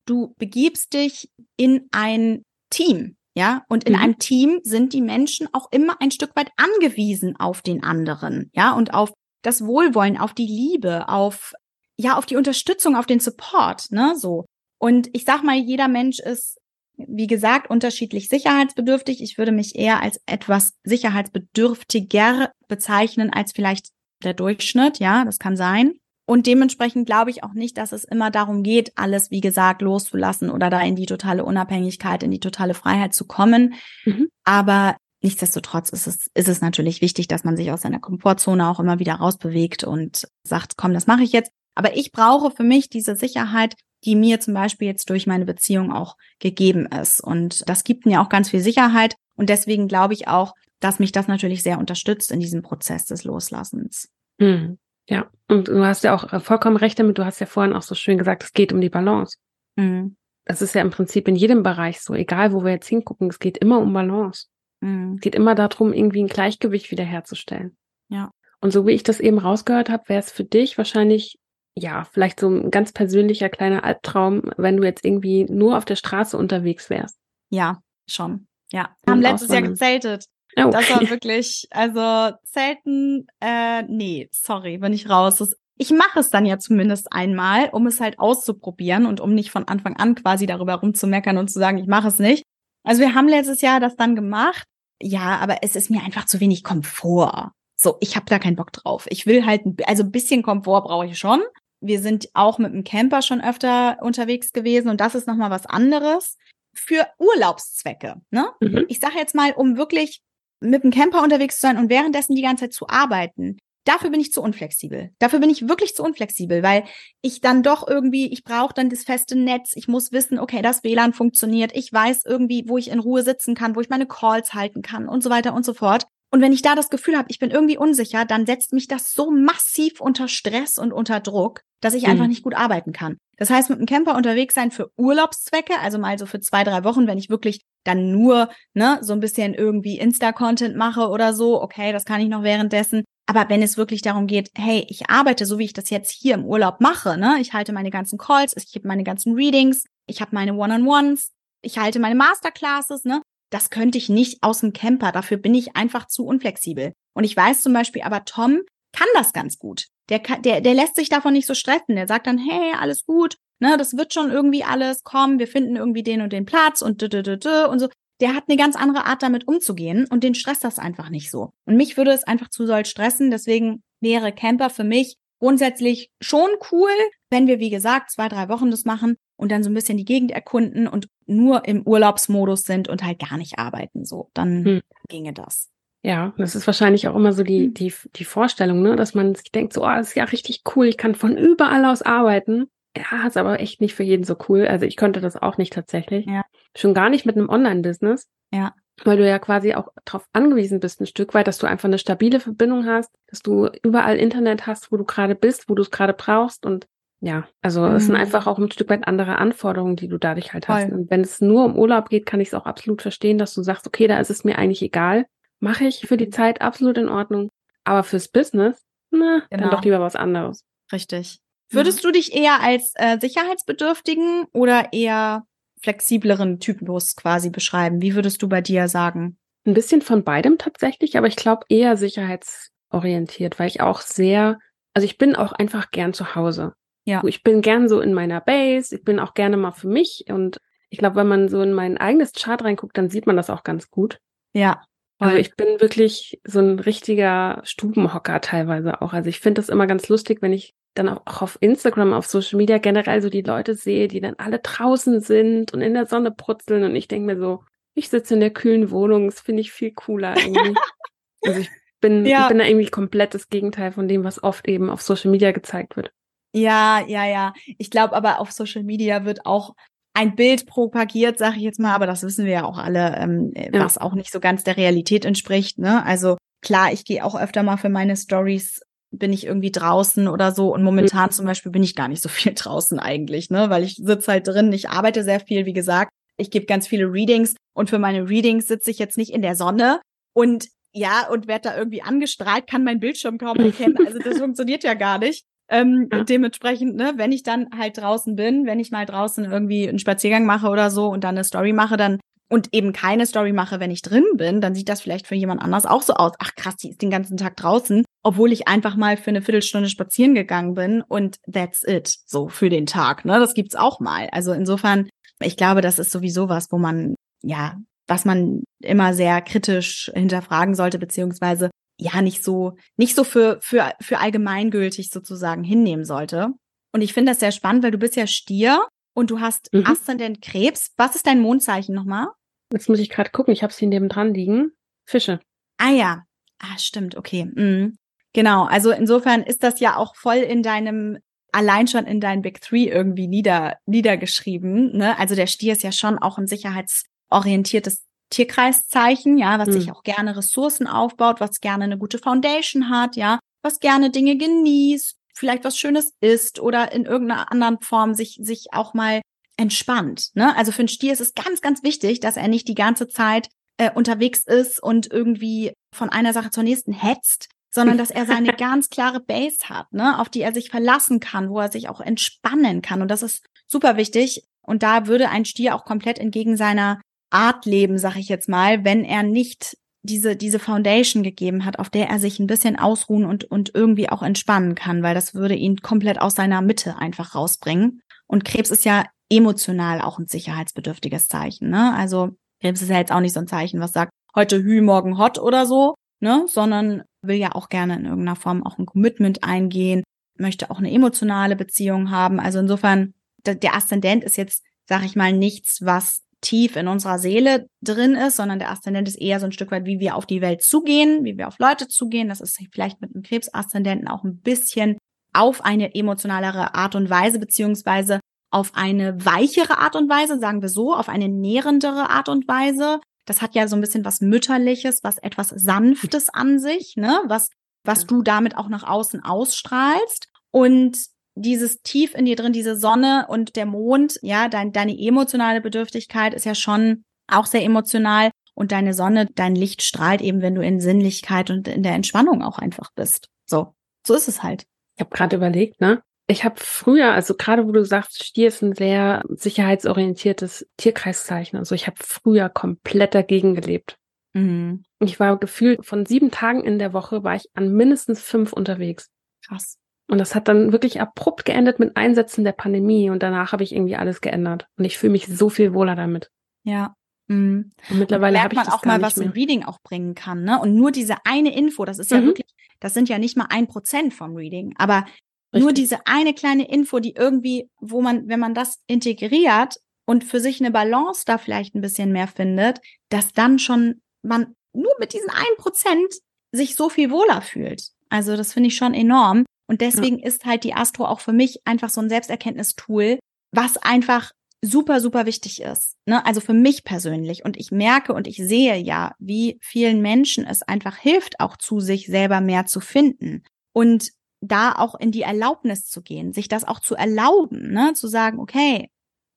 du begibst dich in ein Team, ja, und in mhm. einem Team sind die Menschen auch immer ein Stück weit angewiesen auf den anderen, ja, und auf das Wohlwollen, auf die Liebe, auf ja, auf die Unterstützung, auf den Support, ne, so. Und ich sag mal, jeder Mensch ist wie gesagt, unterschiedlich sicherheitsbedürftig. Ich würde mich eher als etwas sicherheitsbedürftiger bezeichnen als vielleicht der Durchschnitt. Ja, das kann sein. Und dementsprechend glaube ich auch nicht, dass es immer darum geht, alles, wie gesagt, loszulassen oder da in die totale Unabhängigkeit, in die totale Freiheit zu kommen. Mhm. Aber nichtsdestotrotz ist es, ist es natürlich wichtig, dass man sich aus seiner Komfortzone auch immer wieder rausbewegt und sagt, komm, das mache ich jetzt. Aber ich brauche für mich diese Sicherheit, die mir zum Beispiel jetzt durch meine Beziehung auch gegeben ist. Und das gibt mir auch ganz viel Sicherheit. Und deswegen glaube ich auch, dass mich das natürlich sehr unterstützt in diesem Prozess des Loslassens. Hm. Ja, und du hast ja auch äh, vollkommen recht damit. Du hast ja vorhin auch so schön gesagt, es geht um die Balance. Mhm. Das ist ja im Prinzip in jedem Bereich so, egal wo wir jetzt hingucken, es geht immer um Balance. Mhm. Es geht immer darum, irgendwie ein Gleichgewicht wiederherzustellen. Ja. Und so wie ich das eben rausgehört habe, wäre es für dich wahrscheinlich ja, vielleicht so ein ganz persönlicher kleiner Albtraum, wenn du jetzt irgendwie nur auf der Straße unterwegs wärst. Ja, schon. Ja. Wir haben letztes Jahr gezeltet. Oh. [LAUGHS] Das war wirklich, also Zelten, äh, nee, sorry, bin ich raus. Das, ich mache es dann ja zumindest einmal, um es halt auszuprobieren und um nicht von Anfang an quasi darüber rumzumeckern und zu sagen, ich mache es nicht. Also wir haben letztes Jahr das dann gemacht. ja, aber es ist mir einfach zu wenig Komfort. So, ich habe da keinen Bock drauf. Ich will halt, also ein bisschen Komfort brauche ich schon. Wir sind auch mit dem Camper schon öfter unterwegs gewesen und das ist nochmal was anderes für Urlaubszwecke. Ne? Mhm. Ich sage jetzt mal, um wirklich mit dem Camper unterwegs zu sein und währenddessen die ganze Zeit zu arbeiten. Dafür bin ich zu unflexibel. Dafür bin ich wirklich zu unflexibel, weil ich dann doch irgendwie, ich brauche dann das feste Netz. Ich muss wissen, okay, das WLAN funktioniert. Ich weiß irgendwie, wo ich in Ruhe sitzen kann, wo ich meine Calls halten kann und so weiter und so fort. Und wenn ich da das Gefühl habe, ich bin irgendwie unsicher, dann setzt mich das so massiv unter Stress und unter Druck, dass ich mhm. einfach nicht gut arbeiten kann. Das heißt, mit einem Camper unterwegs sein für Urlaubszwecke, also mal so für zwei, drei Wochen, wenn ich wirklich dann nur ne, so ein bisschen irgendwie Insta-Content mache oder so, okay, das kann ich noch währenddessen. Aber wenn es wirklich darum geht, hey, ich arbeite so, wie ich das jetzt hier im Urlaub mache, ne? Ich halte meine ganzen Calls, ich habe meine ganzen Readings, ich habe meine One-on-Ones, ich halte meine Masterclasses, ne? Das könnte ich nicht aus dem Camper. Dafür bin ich einfach zu unflexibel. Und ich weiß zum Beispiel, aber Tom kann das ganz gut. Der, der, der lässt sich davon nicht so stressen. Der sagt dann, hey, alles gut, ne, das wird schon irgendwie alles, komm, wir finden irgendwie den und den Platz und d, d, d, d und so. Der hat eine ganz andere Art, damit umzugehen und den stresst das einfach nicht so. Und mich würde es einfach zu soll stressen. Deswegen wäre Camper für mich grundsätzlich schon cool, wenn wir, wie gesagt, zwei, drei Wochen das machen und dann so ein bisschen die Gegend erkunden und nur im Urlaubsmodus sind und halt gar nicht arbeiten. So, dann hm. ginge das. Ja, das ist wahrscheinlich auch immer so die, hm. die, die Vorstellung, ne, dass man sich denkt, so, oh, das ist ja richtig cool, ich kann von überall aus arbeiten. Ja, ist aber echt nicht für jeden so cool. Also ich könnte das auch nicht tatsächlich. Ja. Schon gar nicht mit einem Online-Business. Ja. Weil du ja quasi auch darauf angewiesen bist, ein Stück weit, dass du einfach eine stabile Verbindung hast, dass du überall Internet hast, wo du gerade bist, wo du es gerade brauchst und ja, also mhm. es sind mhm. einfach auch ein Stück weit andere Anforderungen, die du dadurch halt hast. Voll. Und wenn es nur um Urlaub geht, kann ich es auch absolut verstehen, dass du sagst, okay, da ist es mir eigentlich egal. Mache ich für die mhm. Zeit absolut in Ordnung. Aber fürs Business, na, genau. dann doch lieber was anderes. Richtig. Würdest du dich eher als äh, sicherheitsbedürftigen oder eher flexibleren Typus quasi beschreiben? Wie würdest du bei dir sagen? Ein bisschen von beidem tatsächlich, aber ich glaube eher sicherheitsorientiert, weil ich auch sehr, also ich bin auch einfach gern zu Hause. Ja. Ich bin gern so in meiner Base, ich bin auch gerne mal für mich und ich glaube, wenn man so in mein eigenes Chart reinguckt, dann sieht man das auch ganz gut. Ja. Also ich bin wirklich so ein richtiger Stubenhocker teilweise auch. Also ich finde das immer ganz lustig, wenn ich dann auch auf Instagram, auf Social Media generell so die Leute sehe, die dann alle draußen sind und in der Sonne brutzeln und ich denke mir so, ich sitze in der kühlen Wohnung, das finde ich viel cooler irgendwie. [LAUGHS] also ich bin, ja. ich bin da irgendwie komplett das Gegenteil von dem, was oft eben auf Social Media gezeigt wird. Ja, ja, ja. Ich glaube aber auf Social Media wird auch ein Bild propagiert, sage ich jetzt mal, aber das wissen wir ja auch alle, ähm, ja. was auch nicht so ganz der Realität entspricht. Ne? Also klar, ich gehe auch öfter mal für meine Stories bin ich irgendwie draußen oder so. Und momentan mhm. zum Beispiel bin ich gar nicht so viel [LAUGHS] draußen eigentlich, ne? Weil ich sitze halt drin, ich arbeite sehr viel, wie gesagt. Ich gebe ganz viele Readings und für meine Readings sitze ich jetzt nicht in der Sonne und ja, und werde da irgendwie angestrahlt, kann mein Bildschirm kaum erkennen. Also das [LAUGHS] funktioniert ja gar nicht. Ähm, ja. Dementsprechend, ne, wenn ich dann halt draußen bin, wenn ich mal draußen irgendwie einen Spaziergang mache oder so und dann eine Story mache, dann und eben keine Story mache, wenn ich drin bin, dann sieht das vielleicht für jemand anders auch so aus. Ach krass, die ist den ganzen Tag draußen, obwohl ich einfach mal für eine Viertelstunde spazieren gegangen bin und that's it, so für den Tag. Ne, das gibt's auch mal. Also insofern, ich glaube, das ist sowieso was, wo man ja, was man immer sehr kritisch hinterfragen sollte, beziehungsweise ja nicht so nicht so für für für allgemeingültig sozusagen hinnehmen sollte. Und ich finde das sehr spannend, weil du bist ja Stier und du hast mhm. Aszendent Krebs. Was ist dein Mondzeichen nochmal? Jetzt muss ich gerade gucken. Ich habe sie neben dran liegen. Fische. Ah ja. Ah, stimmt. Okay. Mhm. Genau. Also insofern ist das ja auch voll in deinem allein schon in deinen Big Three irgendwie nieder, niedergeschrieben. Ne? Also der Stier ist ja schon auch ein sicherheitsorientiertes Tierkreiszeichen, ja, was mhm. sich auch gerne Ressourcen aufbaut, was gerne eine gute Foundation hat, ja, was gerne Dinge genießt, vielleicht was Schönes isst oder in irgendeiner anderen Form sich, sich auch mal entspannt. Ne? Also für einen Stier ist es ganz, ganz wichtig, dass er nicht die ganze Zeit äh, unterwegs ist und irgendwie von einer Sache zur nächsten hetzt, sondern dass er seine [LAUGHS] ganz klare Base hat, ne, auf die er sich verlassen kann, wo er sich auch entspannen kann. Und das ist super wichtig. Und da würde ein Stier auch komplett entgegen seiner Art leben, sag ich jetzt mal, wenn er nicht diese, diese Foundation gegeben hat, auf der er sich ein bisschen ausruhen und, und irgendwie auch entspannen kann, weil das würde ihn komplett aus seiner Mitte einfach rausbringen. Und Krebs ist ja emotional auch ein sicherheitsbedürftiges Zeichen. Ne? Also Krebs ist ja jetzt auch nicht so ein Zeichen, was sagt, heute Hü, morgen Hot oder so, ne, sondern will ja auch gerne in irgendeiner Form auch ein Commitment eingehen, möchte auch eine emotionale Beziehung haben. Also insofern, der Aszendent ist jetzt, sag ich mal, nichts, was tief in unserer Seele drin ist, sondern der Aszendent ist eher so ein Stück weit, wie wir auf die Welt zugehen, wie wir auf Leute zugehen. Das ist vielleicht mit einem Krebsaszendenten auch ein bisschen auf eine emotionalere Art und Weise, beziehungsweise auf eine weichere Art und Weise, sagen wir so, auf eine nährendere Art und Weise. Das hat ja so ein bisschen was Mütterliches, was etwas Sanftes an sich, ne? Was, was du damit auch nach außen ausstrahlst. Und dieses tief in dir drin, diese Sonne und der Mond, ja, dein, deine emotionale Bedürftigkeit ist ja schon auch sehr emotional. Und deine Sonne, dein Licht strahlt eben, wenn du in Sinnlichkeit und in der Entspannung auch einfach bist. So, so ist es halt. Ich habe gerade überlegt, ne? Ich habe früher, also gerade wo du sagst, Stier ist ein sehr sicherheitsorientiertes Tierkreiszeichen. Also ich habe früher komplett dagegen gelebt. Mhm. Ich war gefühlt von sieben Tagen in der Woche war ich an mindestens fünf unterwegs. Krass. Und das hat dann wirklich abrupt geendet mit Einsätzen der Pandemie und danach habe ich irgendwie alles geändert. Und ich fühle mich so viel wohler damit. Ja. Mhm. Und mittlerweile habe ich man auch mal, was ein Reading auch bringen kann, ne? Und nur diese eine Info, das ist ja Mhm. wirklich, das sind ja nicht mal ein Prozent vom Reading, aber nur Richtig. diese eine kleine Info, die irgendwie, wo man, wenn man das integriert und für sich eine Balance da vielleicht ein bisschen mehr findet, dass dann schon man nur mit diesen ein Prozent sich so viel wohler fühlt. Also das finde ich schon enorm. Und deswegen ist halt die Astro auch für mich einfach so ein Selbsterkenntnistool, was einfach super, super wichtig ist. Ne? Also für mich persönlich. Und ich merke und ich sehe ja, wie vielen Menschen es einfach hilft, auch zu sich selber mehr zu finden. Und da auch in die Erlaubnis zu gehen, sich das auch zu erlauben, ne? zu sagen, okay,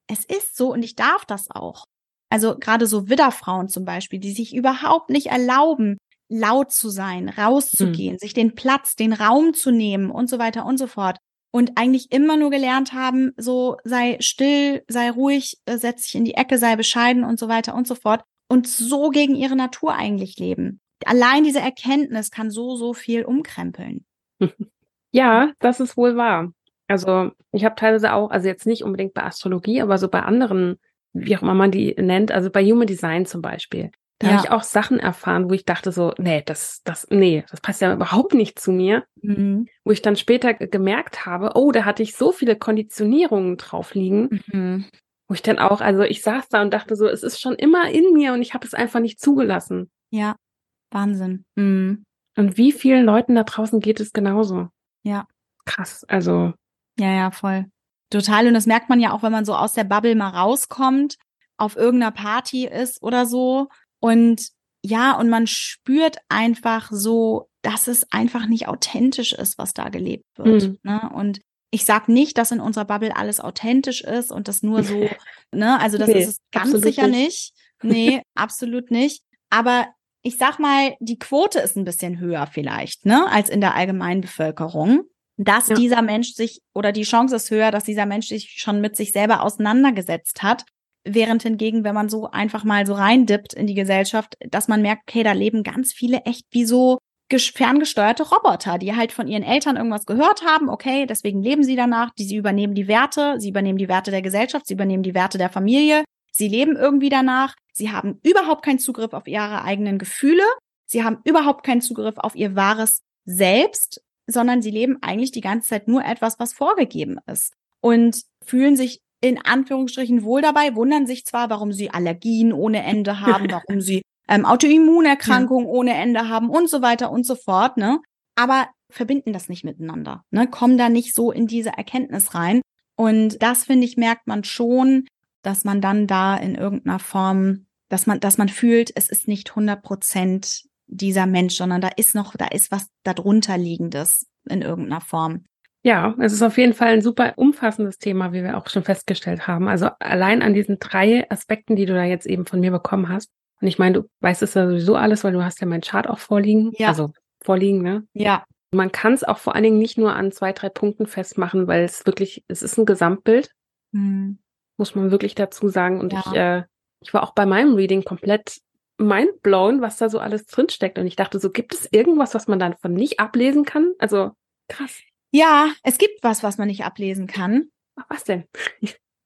es ist so und ich darf das auch. Also gerade so Widderfrauen zum Beispiel, die sich überhaupt nicht erlauben, laut zu sein, rauszugehen, sich den Platz, den Raum zu nehmen und so weiter und so fort. Und eigentlich immer nur gelernt haben, so sei still, sei ruhig, äh, setz dich in die Ecke, sei bescheiden und so weiter und so fort. Und so gegen ihre Natur eigentlich leben. Allein diese Erkenntnis kann so, so viel umkrempeln. [LAUGHS] Ja, das ist wohl wahr. Also ich habe teilweise auch, also jetzt nicht unbedingt bei Astrologie, aber so bei anderen, wie auch immer man die nennt, also bei Human Design zum Beispiel. Da Ja. habe ich auch Sachen erfahren, wo ich dachte so, nee, das, das, nee, das passt ja überhaupt nicht zu mir. Mhm. Wo ich dann später ge- gemerkt habe, oh, da hatte ich so viele Konditionierungen drauf liegen, Mhm. wo ich dann auch, also ich saß da und dachte so, es ist schon immer in mir und ich habe es einfach nicht zugelassen. Ja, Wahnsinn. Mhm. Und wie vielen Leuten da draußen geht es genauso? Ja. Krass, also Ja, ja, voll. Total. Und das merkt man ja auch, wenn man so aus der Bubble mal rauskommt, auf irgendeiner Party ist oder so. Und ja, und man spürt einfach so, dass es einfach nicht authentisch ist, was da gelebt wird. Mhm. Ne? Und ich sag nicht, dass in unserer Bubble alles authentisch ist und das nur so, [LAUGHS] ne, also das Nee, ist es ganz sicher nicht. nicht. [LAUGHS] Nee, absolut nicht. Aber ich sag mal, die Quote ist ein bisschen höher vielleicht, ne, als in der allgemeinen Bevölkerung dass Ja. dieser Mensch sich oder die Chance ist höher, dass dieser Mensch sich schon mit sich selber auseinandergesetzt hat. Während hingegen, wenn man so einfach mal so reindippt in die Gesellschaft, dass man merkt, okay, da leben ganz viele echt wie so ges- ferngesteuerte Roboter, die halt von ihren Eltern irgendwas gehört haben, okay, deswegen leben sie danach, die sie übernehmen die Werte, sie übernehmen die Werte der Gesellschaft, sie übernehmen die Werte der Familie, sie leben irgendwie danach, sie haben überhaupt keinen Zugriff auf ihre eigenen Gefühle, sie haben überhaupt keinen Zugriff auf ihr wahres Selbst, sondern sie leben eigentlich die ganze Zeit nur etwas, was vorgegeben ist und fühlen sich in Anführungsstrichen wohl dabei, wundern sich zwar, warum sie Allergien ohne Ende [LAUGHS] haben, warum sie ähm, Autoimmunerkrankungen ohne Ende haben und so weiter und so fort, ne? Aber verbinden das nicht miteinander, ne? Kommen da nicht so in diese Erkenntnis rein. Und das, finde ich, merkt man schon, dass man dann da in irgendeiner Form, dass man, dass man fühlt, es ist nicht 100 Prozent dieser Mensch, sondern da ist noch, da ist was darunter liegendes in irgendeiner Form. Ja, es ist auf jeden Fall ein super umfassendes Thema, wie wir auch schon festgestellt haben. Also allein an diesen drei Aspekten, die du da jetzt eben von mir bekommen hast. Und ich meine, du weißt es ja sowieso alles, weil du hast ja meinen Chart auch vorliegen. Ja. Also vorliegen, ne? Ja, Man kann es auch vor allen Dingen nicht nur an zwei, drei Punkten festmachen, weil es wirklich, es ist ein Gesamtbild, hm. muss man wirklich dazu sagen. Und Ja. ich, äh, ich war auch bei meinem Reading komplett mindblown, was da so alles drinsteckt. Und ich dachte so, gibt es irgendwas, was man davon nicht ablesen kann? Also krass. Ja, es gibt was, was man nicht ablesen kann. Was denn?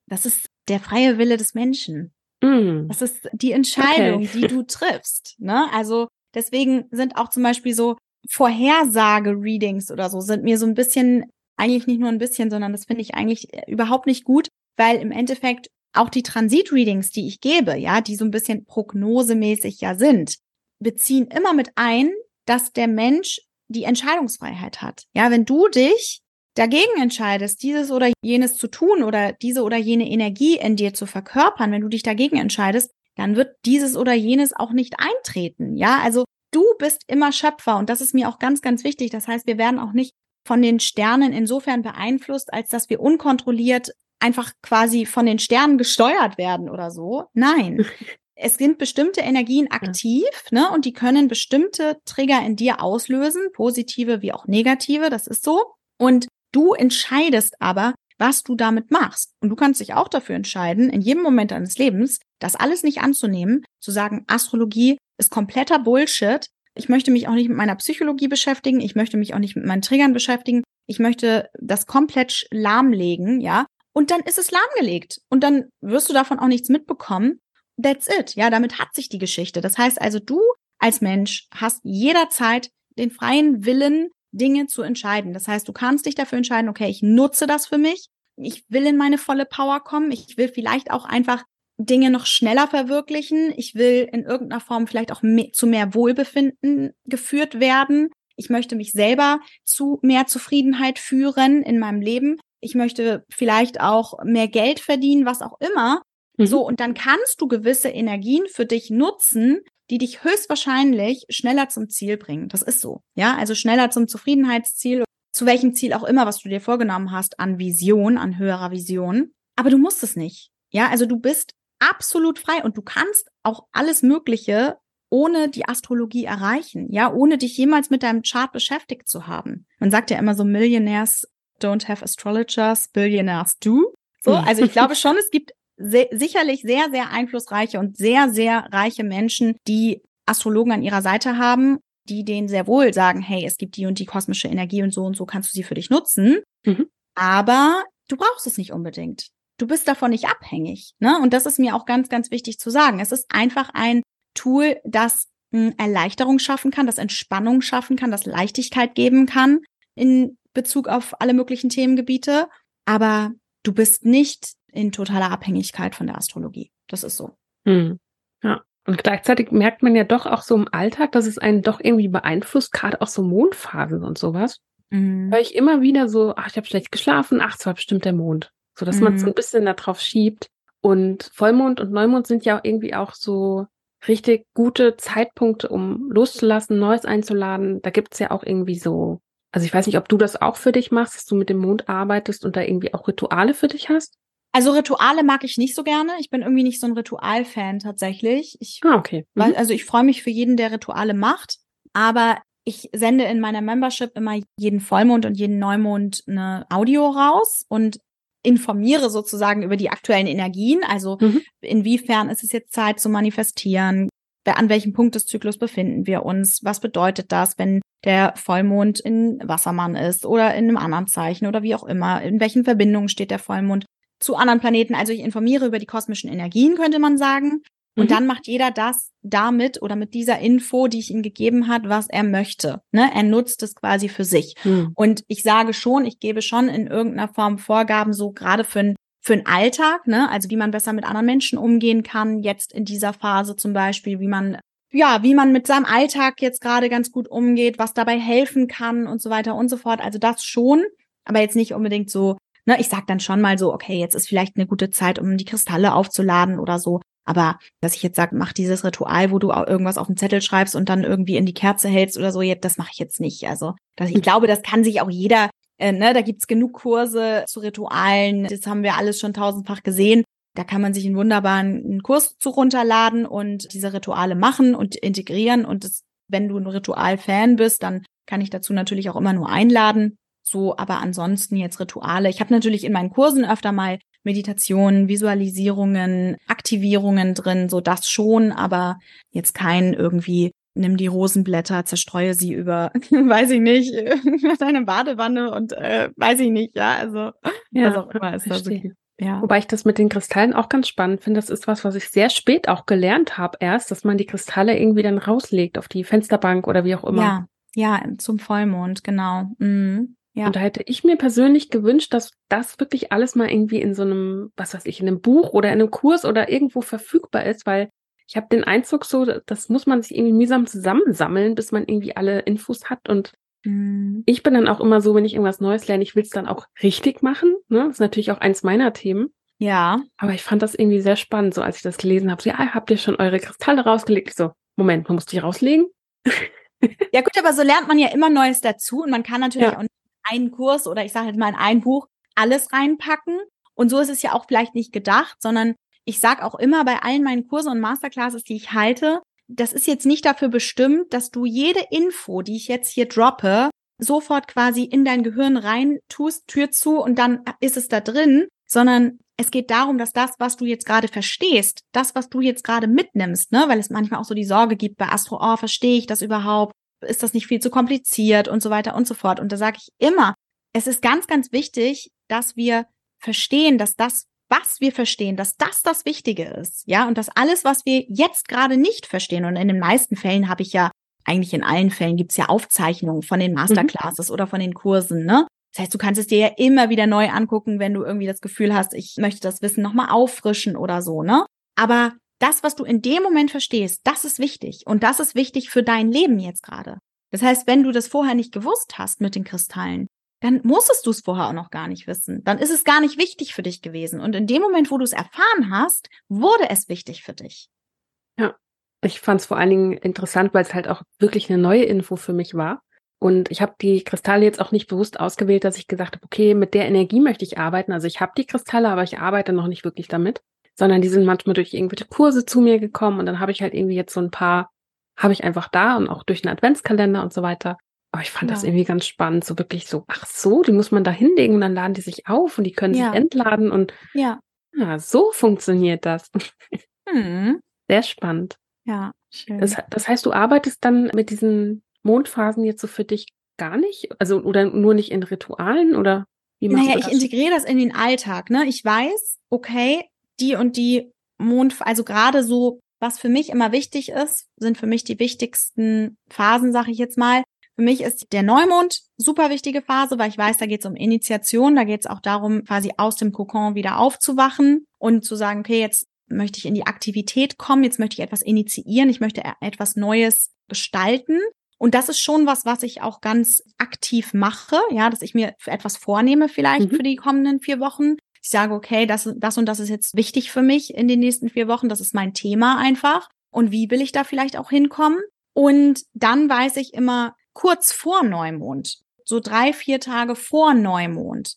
Das ist der freie Wille des Menschen. Mm. Das ist die Entscheidung, okay. die du triffst. Ne? Also deswegen sind auch zum Beispiel so Vorhersage-Readings oder so sind mir so ein bisschen, eigentlich nicht nur ein bisschen, sondern das finde ich eigentlich überhaupt nicht gut, weil im Endeffekt auch die Transit-Readings, die ich gebe, ja, die so ein bisschen prognosemäßig ja sind, beziehen immer mit ein, dass der Mensch die Entscheidungsfreiheit hat. Ja, wenn du dich dagegen entscheidest, dieses oder jenes zu tun oder diese oder jene Energie in dir zu verkörpern, wenn du dich dagegen entscheidest, dann wird dieses oder jenes auch nicht eintreten. Ja, also du bist immer Schöpfer und das ist mir auch ganz, ganz wichtig. Das heißt, wir werden auch nicht von den Sternen insofern beeinflusst, als dass wir unkontrolliert einfach quasi von den Sternen gesteuert werden oder so. Nein. [LAUGHS] es sind bestimmte Energien aktiv, ja. ne, und die können bestimmte Trigger in dir auslösen, positive wie auch negative, das ist so. Und du entscheidest aber, was du damit machst. Und du kannst dich auch dafür entscheiden, in jedem Moment deines Lebens, das alles nicht anzunehmen, zu sagen, Astrologie ist kompletter Bullshit. Ich möchte mich auch nicht mit meiner Psychologie beschäftigen. Ich möchte mich auch nicht mit meinen Triggern beschäftigen. Ich möchte das komplett lahmlegen, ja. Und dann ist es lahmgelegt. Und dann wirst du davon auch nichts mitbekommen. That's it. Ja, damit hat sich die Geschichte. Das heißt also, du als Mensch hast jederzeit den freien Willen, Dinge zu entscheiden. Das heißt, du kannst dich dafür entscheiden, okay, ich nutze das für mich. Ich will in meine volle Power kommen. Ich will vielleicht auch einfach Dinge noch schneller verwirklichen. Ich will in irgendeiner Form vielleicht auch mehr, zu mehr Wohlbefinden geführt werden. Ich möchte mich selber zu mehr Zufriedenheit führen in meinem Leben. Ich möchte vielleicht auch mehr Geld verdienen, was auch immer. Mhm. So, und dann kannst du gewisse Energien für dich nutzen, die dich höchstwahrscheinlich schneller zum Ziel bringen. Das ist so. Ja, also schneller zum Zufriedenheitsziel, zu welchem Ziel auch immer, was du dir vorgenommen hast, an Vision, an höherer Vision. Aber du musst es nicht. Ja, also du bist absolut frei und du kannst auch alles Mögliche ohne die Astrologie erreichen, ja, ohne dich jemals mit deinem Chart beschäftigt zu haben. Man sagt ja immer so, Millionaires don't have astrologers, Billionaires do. So, hm. also ich glaube schon, es gibt se sicherlich sehr, sehr einflussreiche und sehr, sehr reiche Menschen, die Astrologen an ihrer Seite haben, die denen sehr wohl sagen, hey, es gibt die und die kosmische Energie und so und so kannst du sie für dich nutzen. Mhm. Aber du brauchst es nicht unbedingt du bist davon nicht abhängig. Ne? Und das ist mir auch ganz, ganz wichtig zu sagen. Es ist einfach ein Tool, das hm, Erleichterung schaffen kann, das Entspannung schaffen kann, das Leichtigkeit geben kann in Bezug auf alle möglichen Themengebiete. Aber du bist nicht in totaler Abhängigkeit von der Astrologie. Das ist so. Hm. Ja. Und gleichzeitig merkt man ja doch auch so im Alltag, dass es einen doch irgendwie beeinflusst, gerade auch so Mondphasen und sowas. Mhm. Höre ich immer wieder so, ach, ich habe schlecht geschlafen, ach, es war bestimmt der Mond so dass mhm. man so ein bisschen darauf schiebt. Und Vollmond und Neumond sind ja irgendwie auch so richtig gute Zeitpunkte, um loszulassen, Neues einzuladen. Da gibt's ja auch irgendwie so, also ich weiß nicht, ob du das auch für dich machst, dass du mit dem Mond arbeitest und da irgendwie auch Rituale für dich hast. Also Rituale mag ich nicht so gerne. Ich bin irgendwie nicht so ein Ritualfan tatsächlich. Ich, ah, okay. Mhm. Also ich freue mich für jeden, der Rituale macht. Aber ich sende in meiner Membership immer jeden Vollmond und jeden Neumond eine Audio raus und informiere sozusagen über die aktuellen Energien. Also mhm. inwiefern ist es jetzt Zeit zu manifestieren? An welchem Punkt des Zyklus befinden wir uns? Was bedeutet das, wenn der Vollmond in Wassermann ist oder in einem anderen Zeichen oder wie auch immer? In welchen Verbindungen steht der Vollmond zu anderen Planeten? Also ich informiere über die kosmischen Energien, könnte man sagen. Und mhm. dann macht jeder das damit oder mit dieser Info, die ich ihm gegeben hat, was er möchte. Ne? Er nutzt es quasi für sich. Mhm. Und ich sage schon, ich gebe schon in irgendeiner Form Vorgaben, so gerade für für den Alltag, ne? Also wie man besser mit anderen Menschen umgehen kann, jetzt in dieser Phase zum Beispiel, wie man ja, wie man mit seinem Alltag jetzt gerade ganz gut umgeht, was dabei helfen kann und so weiter und so fort. Also das schon, aber jetzt nicht unbedingt so, ne, ich sag dann schon mal so, okay, jetzt ist vielleicht eine gute Zeit, um die Kristalle aufzuladen oder so. Aber dass ich jetzt sage, mach dieses Ritual, wo du irgendwas auf den Zettel schreibst und dann irgendwie in die Kerze hältst oder so, das mache ich jetzt nicht. Also das, ich glaube, das kann sich auch jeder, äh, ne, da gibt's genug Kurse zu Ritualen, das haben wir alles schon tausendfach gesehen. Da kann man sich einen wunderbaren Kurs zu runterladen und diese Rituale machen und integrieren. Und das, wenn du ein Ritual-Fan bist, dann kann ich dazu natürlich auch immer nur einladen. So, aber ansonsten jetzt Rituale. Ich habe natürlich in meinen Kursen öfter mal Meditationen, Visualisierungen, Aktivierungen drin, so das schon, aber jetzt kein irgendwie nimm die Rosenblätter, zerstreue sie über, [LAUGHS] weiß ich nicht, [LAUGHS] deine Badewanne und äh, weiß ich nicht, ja, also ja, was auch immer ist das. Okay. Ja. Wobei ich das mit den Kristallen auch ganz spannend finde. Das ist was, was ich sehr spät auch gelernt habe erst, dass man die Kristalle irgendwie dann rauslegt auf die Fensterbank oder wie auch immer. Ja, ja, zum Vollmond, genau. Mhm. Ja. Und da hätte ich mir persönlich gewünscht, dass das wirklich alles mal irgendwie in so einem, was weiß ich, in einem Buch oder in einem Kurs oder irgendwo verfügbar ist, weil ich habe den Eindruck so, das muss man sich irgendwie mühsam zusammensammeln, bis man irgendwie alle Infos hat. Und mhm. ich bin dann auch immer so, wenn ich irgendwas Neues lerne, ich will es dann auch richtig machen. Ne? Das ist natürlich auch eins meiner Themen. Ja. Aber ich fand das irgendwie sehr spannend, so als ich das gelesen habe. So, ja, habt ihr schon eure Kristalle rausgelegt? Ich so, Moment, man muss die rauslegen. [LAUGHS] ja gut, aber so lernt man ja immer Neues dazu und man kann natürlich ja. auch einen Kurs oder ich sage jetzt mal in ein Buch alles reinpacken. Und so ist es ja auch vielleicht nicht gedacht, sondern ich sage auch immer bei allen meinen Kursen und Masterclasses, die ich halte, das ist jetzt nicht dafür bestimmt, dass du jede Info, die ich jetzt hier droppe, sofort quasi in dein Gehirn rein tust, Tür zu und dann ist es da drin, sondern es geht darum, dass das, was du jetzt gerade verstehst, das, was du jetzt gerade mitnimmst, ne, weil es manchmal auch so die Sorge gibt bei Astro, oh, verstehe ich das überhaupt? Ist das nicht viel zu kompliziert und so weiter und so fort. Und da sage ich immer, es ist ganz, ganz wichtig, dass wir verstehen, dass das, was wir verstehen, dass das das Wichtige ist. Ja, und dass alles, was wir jetzt gerade nicht verstehen, und in den meisten Fällen habe ich ja, eigentlich in allen Fällen gibt's ja Aufzeichnungen von den Masterclasses mhm. oder von den Kursen, ne? Das heißt, du kannst es dir ja immer wieder neu angucken, wenn du irgendwie das Gefühl hast, ich möchte das Wissen nochmal auffrischen oder so, ne? Aber das, was du in dem Moment verstehst, das ist wichtig. Und das ist wichtig für dein Leben jetzt gerade. Das heißt, wenn du das vorher nicht gewusst hast mit den Kristallen, dann musstest du es vorher auch noch gar nicht wissen. Dann ist es gar nicht wichtig für dich gewesen. Und in dem Moment, wo du es erfahren hast, wurde es wichtig für dich. Ja, ich fand es vor allen Dingen interessant, weil es halt auch wirklich eine neue Info für mich war. Und ich habe die Kristalle jetzt auch nicht bewusst ausgewählt, dass ich gesagt habe, okay, mit der Energie möchte ich arbeiten. Also ich habe die Kristalle, aber ich arbeite noch nicht wirklich damit sondern die sind manchmal durch irgendwelche Kurse zu mir gekommen und dann habe ich halt irgendwie jetzt so ein paar, habe ich einfach da und auch durch einen Adventskalender und so weiter. Aber ich fand ja. das irgendwie ganz spannend, so wirklich so, ach so, die muss man da hinlegen und dann laden die sich auf und die können ja. sich entladen und ja. ja, so funktioniert das. Hm. Sehr spannend. Ja, schön. Das, das heißt, du arbeitest dann mit diesen Mondphasen jetzt so für dich gar nicht? Also, oder nur nicht in Ritualen oder wie naja, ich integriere das in den Alltag, ne? Ich weiß, okay, die und die Mond, also gerade so, was für mich immer wichtig ist, sind für mich die wichtigsten Phasen, sage ich jetzt mal. Für mich ist der Neumond super wichtige Phase, weil ich weiß, da geht es um Initiation, da geht es auch darum, quasi aus dem Kokon wieder aufzuwachen und zu sagen, okay, jetzt möchte ich in die Aktivität kommen, jetzt möchte ich etwas initiieren, ich möchte e-, etwas Neues gestalten. Und das ist schon was, was ich auch ganz aktiv mache, ja, dass ich mir etwas vornehme vielleicht mhm. für die kommenden vier Wochen ich sage, okay, das, das und das ist jetzt wichtig für mich in den nächsten vier Wochen, das ist mein Thema einfach. Und wie will ich da vielleicht auch hinkommen? Und dann weiß ich immer kurz vor Neumond, so drei, vier Tage vor Neumond.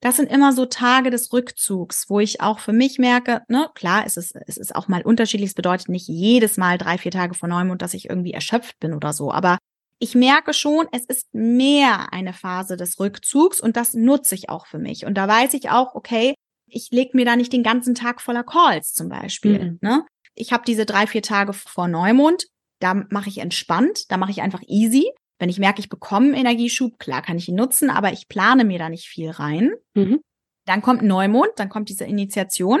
Das sind immer so Tage des Rückzugs, wo ich auch für mich merke, ne, klar, es ist, es ist auch mal unterschiedlich. Es bedeutet nicht jedes Mal drei, vier Tage vor Neumond, dass ich irgendwie erschöpft bin oder so. Aber ich merke schon, es ist mehr eine Phase des Rückzugs und das nutze ich auch für mich. Und da weiß ich auch, okay, ich lege mir da nicht den ganzen Tag voller Calls zum Beispiel. Mhm. Ne? Ich habe diese drei, vier Tage vor Neumond, da mache ich entspannt, da mache ich einfach easy. Wenn ich merke, ich bekomme einen Energieschub, klar kann ich ihn nutzen, aber ich plane mir da nicht viel rein. Mhm. Dann kommt Neumond, dann kommt diese Initiation.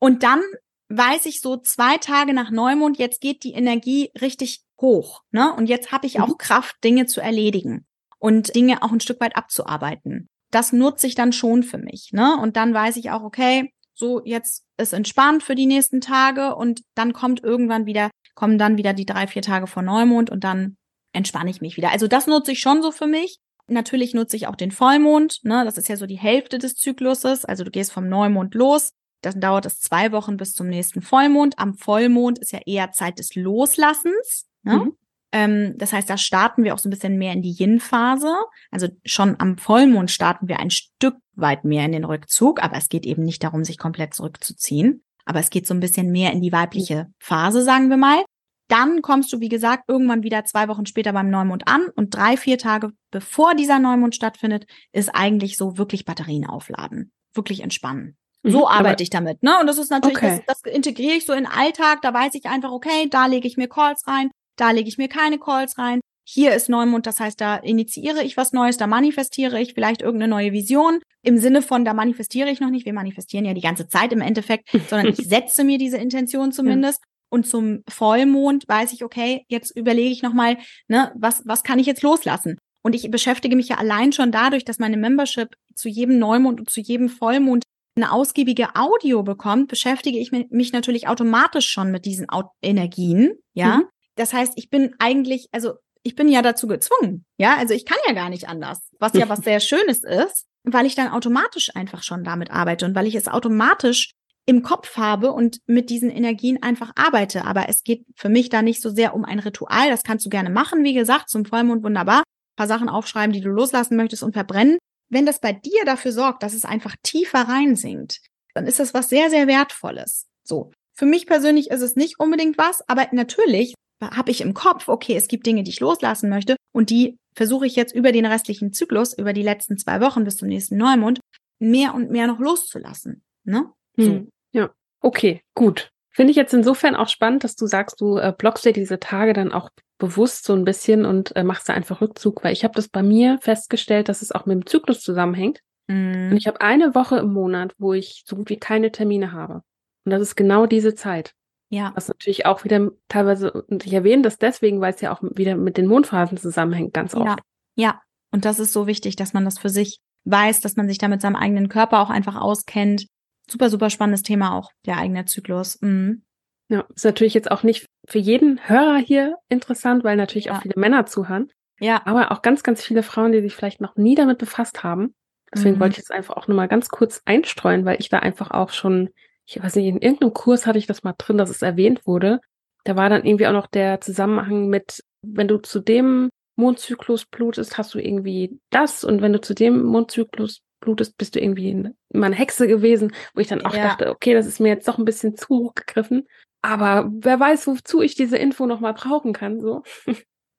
Und dann weiß ich so zwei Tage nach Neumond, jetzt geht die Energie richtig hoch. Ne? Und jetzt habe ich auch mhm. Kraft, Dinge zu erledigen und Dinge auch ein Stück weit abzuarbeiten. Das nutze ich dann schon für mich. Ne? Und dann weiß ich auch, okay, so jetzt ist entspannt für die nächsten Tage und dann kommt irgendwann wieder, kommen dann wieder die drei, vier Tage vor Neumond und dann entspanne ich mich wieder. Also das nutze ich schon so für mich. Natürlich nutze ich auch den Vollmond, ne? Das ist ja so die Hälfte des Zykluses. Also du gehst vom Neumond los, dann dauert es zwei Wochen bis zum nächsten Vollmond. Am Vollmond ist ja eher Zeit des Loslassens. Ne? Mhm. Ähm, das heißt, da starten wir auch so ein bisschen mehr in die Yin-Phase. Also schon am Vollmond starten wir ein Stück weit mehr in den Rückzug, aber es geht eben nicht darum, sich komplett zurückzuziehen. Aber es geht so ein bisschen mehr in die weibliche Phase, sagen wir mal. Dann kommst du, wie gesagt, irgendwann wieder zwei Wochen später beim Neumond an und drei, vier Tage bevor dieser Neumond stattfindet, ist eigentlich so wirklich Batterien aufladen. Wirklich entspannen. Mhm. So arbeite ich damit, ne? Und das ist natürlich, okay. das, das integriere ich so in den Alltag. Da weiß ich einfach, okay, da lege ich mir Calls rein, da lege ich mir keine Calls rein. hier ist Neumond, das heißt, da initiiere ich was Neues, da manifestiere ich vielleicht irgendeine neue Vision. Im Sinne von, da manifestiere ich noch nicht, wir manifestieren ja die ganze Zeit im Endeffekt, [LAUGHS] sondern ich setze mir diese Intention zumindest. Ja. Und zum Vollmond weiß ich, okay, jetzt überlege ich nochmal, ne, was, was kann ich jetzt loslassen? Und ich beschäftige mich ja allein schon dadurch, dass meine Membership zu jedem Neumond und zu jedem Vollmond eine ausgiebige Audio bekommt, beschäftige ich mich natürlich automatisch schon mit diesen Energien, ja. Mhm. Das heißt, ich bin eigentlich, also ich bin ja dazu gezwungen. Ja, also ich kann ja gar nicht anders, was ja was [LAUGHS] sehr Schönes ist, weil ich dann automatisch einfach schon damit arbeite und weil ich es automatisch im Kopf habe und mit diesen Energien einfach arbeite. Aber es geht für mich da nicht so sehr um ein Ritual. Das kannst du gerne machen, wie gesagt, zum Vollmond wunderbar. Ein paar Sachen aufschreiben, die du loslassen möchtest und verbrennen. Wenn das bei dir dafür sorgt, dass es einfach tiefer reinsinkt, dann ist das was sehr, sehr Wertvolles. So. Für mich persönlich ist es nicht unbedingt was, aber natürlich habe ich im Kopf, okay, es gibt Dinge, die ich loslassen möchte und die versuche ich jetzt über den restlichen Zyklus, über die letzten zwei Wochen bis zum nächsten Neumond, mehr und mehr noch loszulassen. Ne? Hm, ja, okay, gut. Finde ich jetzt insofern auch spannend, dass du sagst, du äh, blockst dir diese Tage dann auch bewusst so ein bisschen und äh, machst da einfach Rückzug, weil ich habe das bei mir festgestellt, dass es auch mit dem Zyklus zusammenhängt. Mm. Und ich habe eine Woche im Monat, wo ich so gut wie keine Termine habe. Und das ist genau diese Zeit. Ja. Was natürlich auch wieder teilweise, und ich erwähne das deswegen, weil es ja auch wieder mit den Mondphasen zusammenhängt, ganz oft. Ja, ja. Und das ist so wichtig, dass man das für sich weiß, dass man sich da mit seinem eigenen Körper auch einfach auskennt. Super, super spannendes Thema auch, der eigene Zyklus. Mhm. Ja, ist natürlich jetzt auch nicht für jeden Hörer hier interessant, weil natürlich ja. auch viele Männer zuhören. Ja. Aber auch ganz, ganz viele Frauen, die sich vielleicht noch nie damit befasst haben. Deswegen mhm. wollte ich jetzt einfach auch nochmal ganz kurz einstreuen, weil ich da einfach auch schon ich weiß nicht, in irgendeinem Kurs hatte ich das mal drin, dass es erwähnt wurde. Da war dann irgendwie auch noch der Zusammenhang mit, wenn du zu dem Mondzyklus blutest, hast du irgendwie das und wenn du zu dem Mondzyklus blutest, bist du irgendwie mal eine Hexe gewesen, wo ich dann auch ja. dachte, okay, das ist mir jetzt doch ein bisschen zu hoch gegriffen. Aber wer weiß, wozu ich diese Info nochmal brauchen kann, so.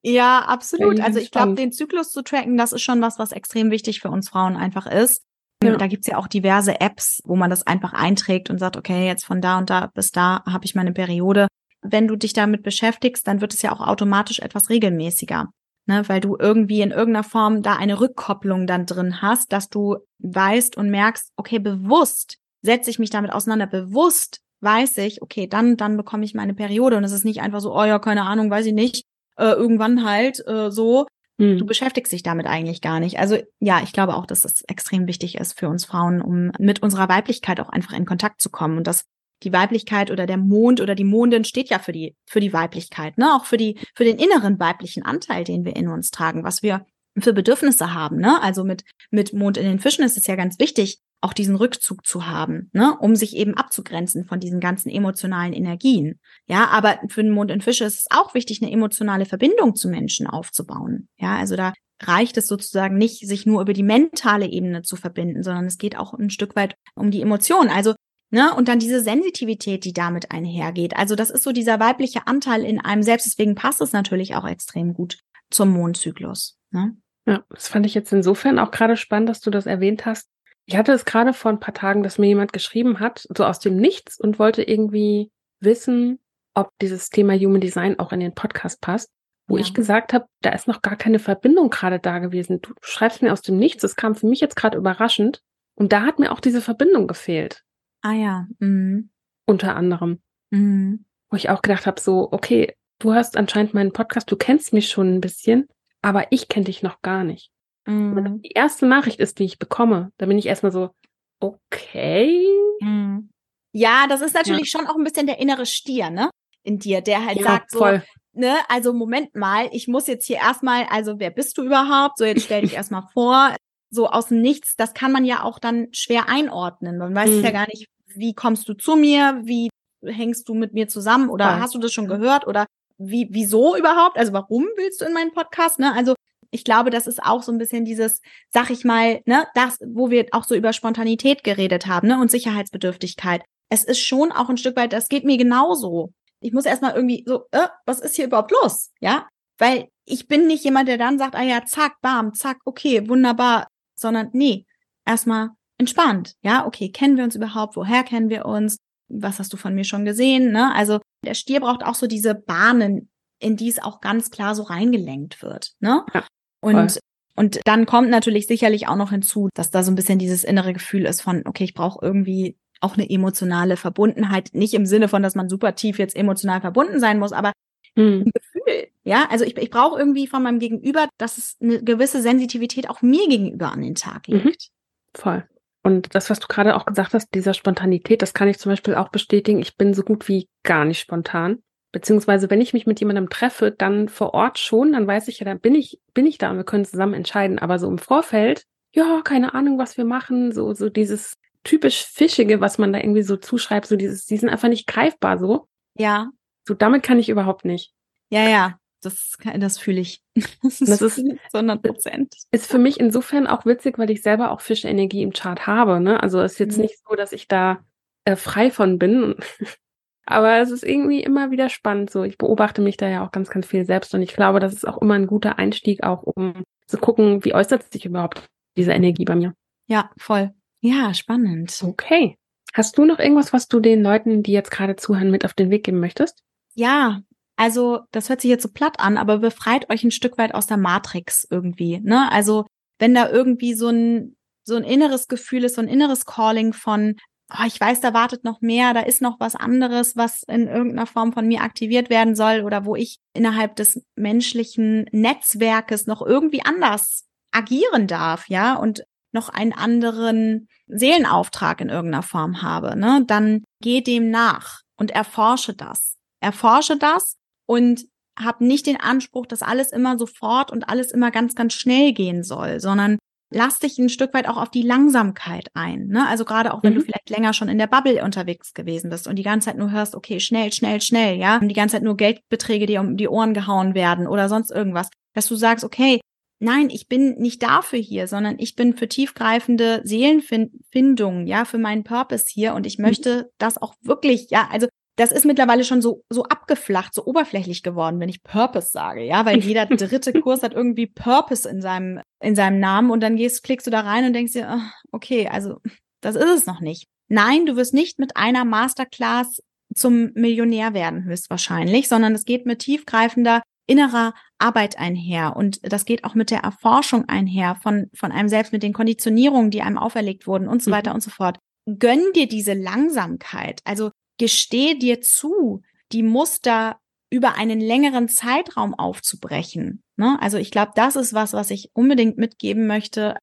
Ja, absolut. Also ich glaube, den Zyklus zu tracken, das ist schon was, was extrem wichtig für uns Frauen einfach ist. Ja. Da gibt's ja auch diverse Apps, wo man das einfach einträgt und sagt, okay, jetzt von da und da bis da habe ich meine Periode. Wenn du dich damit beschäftigst, dann wird es ja auch automatisch etwas regelmäßiger. Ne, weil du irgendwie in irgendeiner Form da eine Rückkopplung dann drin hast, dass du weißt und merkst, okay, bewusst setze ich mich damit auseinander, bewusst weiß ich, okay, dann, dann bekomme ich meine Periode und es ist nicht einfach so, oh ja, keine Ahnung, weiß ich nicht, äh, irgendwann halt äh, so, hm. Du beschäftigst dich damit eigentlich gar nicht. Also ja, ich glaube auch, dass das extrem wichtig ist für uns Frauen, um mit unserer Weiblichkeit auch einfach in Kontakt zu kommen und dass die Weiblichkeit oder der Mond oder die Mondin steht ja für die für die Weiblichkeit, ne? Auch für die für den inneren weiblichen Anteil, den wir in uns tragen, was wir für Bedürfnisse haben, ne? Also mit mit Mond in den Fischen ist es ja ganz wichtig, auch diesen Rückzug zu haben, ne, um sich eben abzugrenzen von diesen ganzen emotionalen Energien. Ja, aber für den Mond in Fische ist es auch wichtig, eine emotionale Verbindung zu Menschen aufzubauen. Ja, also da reicht es sozusagen nicht, sich nur über die mentale Ebene zu verbinden, sondern es geht auch ein Stück weit um die Emotionen. Also Ne? Und dann diese Sensitivität, die damit einhergeht. Also das ist so dieser weibliche Anteil in einem selbst. Deswegen passt es natürlich auch extrem gut zum Mondzyklus. Ne? Ja, das fand ich jetzt insofern auch gerade spannend, dass du das erwähnt hast, ich hatte es gerade vor ein paar Tagen, dass mir jemand geschrieben hat, so aus dem Nichts und wollte irgendwie wissen, ob dieses Thema Human Design auch in den Podcast passt, wo ja. ich gesagt habe, da ist noch gar keine Verbindung gerade da gewesen. Du schreibst mir aus dem Nichts, das kam für mich jetzt gerade überraschend und da hat mir auch diese Verbindung gefehlt. Ah ja. Mhm. Unter anderem. Mhm. Wo ich auch gedacht habe, so, okay, du hast anscheinend meinen Podcast, du kennst mich schon ein bisschen, aber ich kenne dich noch gar nicht. Mhm. Das die erste Nachricht ist, die ich bekomme, da bin ich erstmal so, okay. Mhm. Ja, das ist natürlich ja. schon auch ein bisschen der innere Stier, ne? In dir, der halt ja, sagt so, voll. ne, also Moment mal, ich muss jetzt hier erstmal, also wer bist du überhaupt? So, jetzt stell dich [LAUGHS] erstmal vor. So aus dem Nichts, das kann man ja auch dann schwer einordnen. Man weiß mhm. ja gar nicht, wie kommst du zu mir, wie hängst du mit mir zusammen oder voll. hast du das schon gehört oder wie, wieso überhaupt? Also warum willst du in meinen Podcast? Ne? Also ich glaube, das ist auch so ein bisschen dieses, sag ich mal, ne, das, wo wir auch so über Spontanität geredet haben, ne, und Sicherheitsbedürftigkeit. Es ist schon auch ein Stück weit, das geht mir genauso. Ich muss erstmal irgendwie so, äh, was ist hier überhaupt los? Ja, weil ich bin nicht jemand, der dann sagt, ah ja, zack, bam, zack, okay, wunderbar, sondern nee, erstmal entspannt. Ja, okay, kennen wir uns überhaupt? Woher kennen wir uns? Was hast du von mir schon gesehen? Ne? Also der Stier braucht auch so diese Bahnen in die es auch ganz klar so reingelenkt wird. Ne? Ja, und und dann kommt natürlich sicherlich auch noch hinzu, dass da so ein bisschen dieses innere Gefühl ist von, okay, ich brauche irgendwie auch eine emotionale Verbundenheit. Nicht im Sinne von, dass man super tief jetzt emotional verbunden sein muss, aber hm. ein Gefühl. Ja, also ich, ich brauche irgendwie von meinem Gegenüber, dass es eine gewisse Sensitivität auch mir gegenüber an den Tag mhm. legt. Mhm. Voll. Und das, was du gerade auch gesagt hast, dieser Spontanität, das kann ich zum Beispiel auch bestätigen. Ich bin so gut wie gar nicht spontan. Beziehungsweise, wenn ich mich mit jemandem treffe, dann vor Ort schon, dann weiß ich ja, dann bin ich, bin ich da und wir können zusammen entscheiden. Aber so im Vorfeld, ja, keine Ahnung, was wir machen, so, so dieses typisch Fischige, was man da irgendwie so zuschreibt, so dieses, die sind einfach nicht greifbar so. Ja. So damit kann ich überhaupt nicht. Ja, ja das, das fühle ich. [LAUGHS] Das ist, das ist 100 Prozent. Ist für mich insofern auch witzig, weil ich selber auch Fischenergie im Chart habe. Ne? Also ist jetzt mhm. nicht so, dass ich da äh, frei von bin. [LAUGHS] Aber es ist irgendwie immer wieder spannend. So, ich beobachte mich da ja auch ganz, ganz viel selbst und ich glaube, das ist auch immer ein guter Einstieg, auch um zu gucken, wie äußert sich überhaupt diese Energie bei mir. Ja, voll. Ja, spannend. Okay. Hast du noch irgendwas, was du den Leuten, die jetzt gerade zuhören, mit auf den Weg geben möchtest? Ja, also, das hört sich jetzt so platt an, aber befreit euch ein Stück weit aus der Matrix irgendwie, ne? Also, wenn da irgendwie so ein, so ein inneres Gefühl ist, so ein inneres Calling von, oh, ich weiß, da wartet noch mehr, da ist noch was anderes, was in irgendeiner Form von mir aktiviert werden soll oder wo ich innerhalb des menschlichen Netzwerkes noch irgendwie anders agieren darf, ja, und noch einen anderen Seelenauftrag in irgendeiner Form habe, ne, dann geh dem nach und erforsche das. Erforsche das und habe nicht den Anspruch, dass alles immer sofort und alles immer ganz, ganz schnell gehen soll, sondern lass dich ein Stück weit auch auf die Langsamkeit ein. Ne? Also gerade auch, wenn mhm. du vielleicht länger schon in der Bubble unterwegs gewesen bist und die ganze Zeit nur hörst, okay, schnell, schnell, schnell, ja, und die ganze Zeit nur Geldbeträge dir um die Ohren gehauen werden oder sonst irgendwas, dass du sagst, okay, nein, ich bin nicht dafür hier, sondern ich bin für tiefgreifende Seelenfindungen, ja, für meinen Purpose hier und ich mhm. möchte mhm. das auch wirklich, ja, also das ist mittlerweile schon so, so abgeflacht, so oberflächlich geworden, wenn ich Purpose sage, ja, weil jeder [LAUGHS] dritte Kurs hat irgendwie Purpose in seinem, in seinem Namen und dann gehst, klickst du da rein und denkst dir, ah, okay, also das ist es noch nicht. Nein, du wirst nicht mit einer Masterclass zum Millionär werden, höchstwahrscheinlich, sondern es geht mit tiefgreifender innerer Arbeit einher und das geht auch mit der Erforschung einher von, von einem selbst, mit den Konditionierungen, die einem auferlegt wurden und so weiter mhm. und so fort. Gönn dir diese Langsamkeit. Also gesteh dir zu, die Muster über einen längeren Zeitraum aufzubrechen. Ne? Also ich glaube, das ist was, was ich unbedingt mitgeben möchte,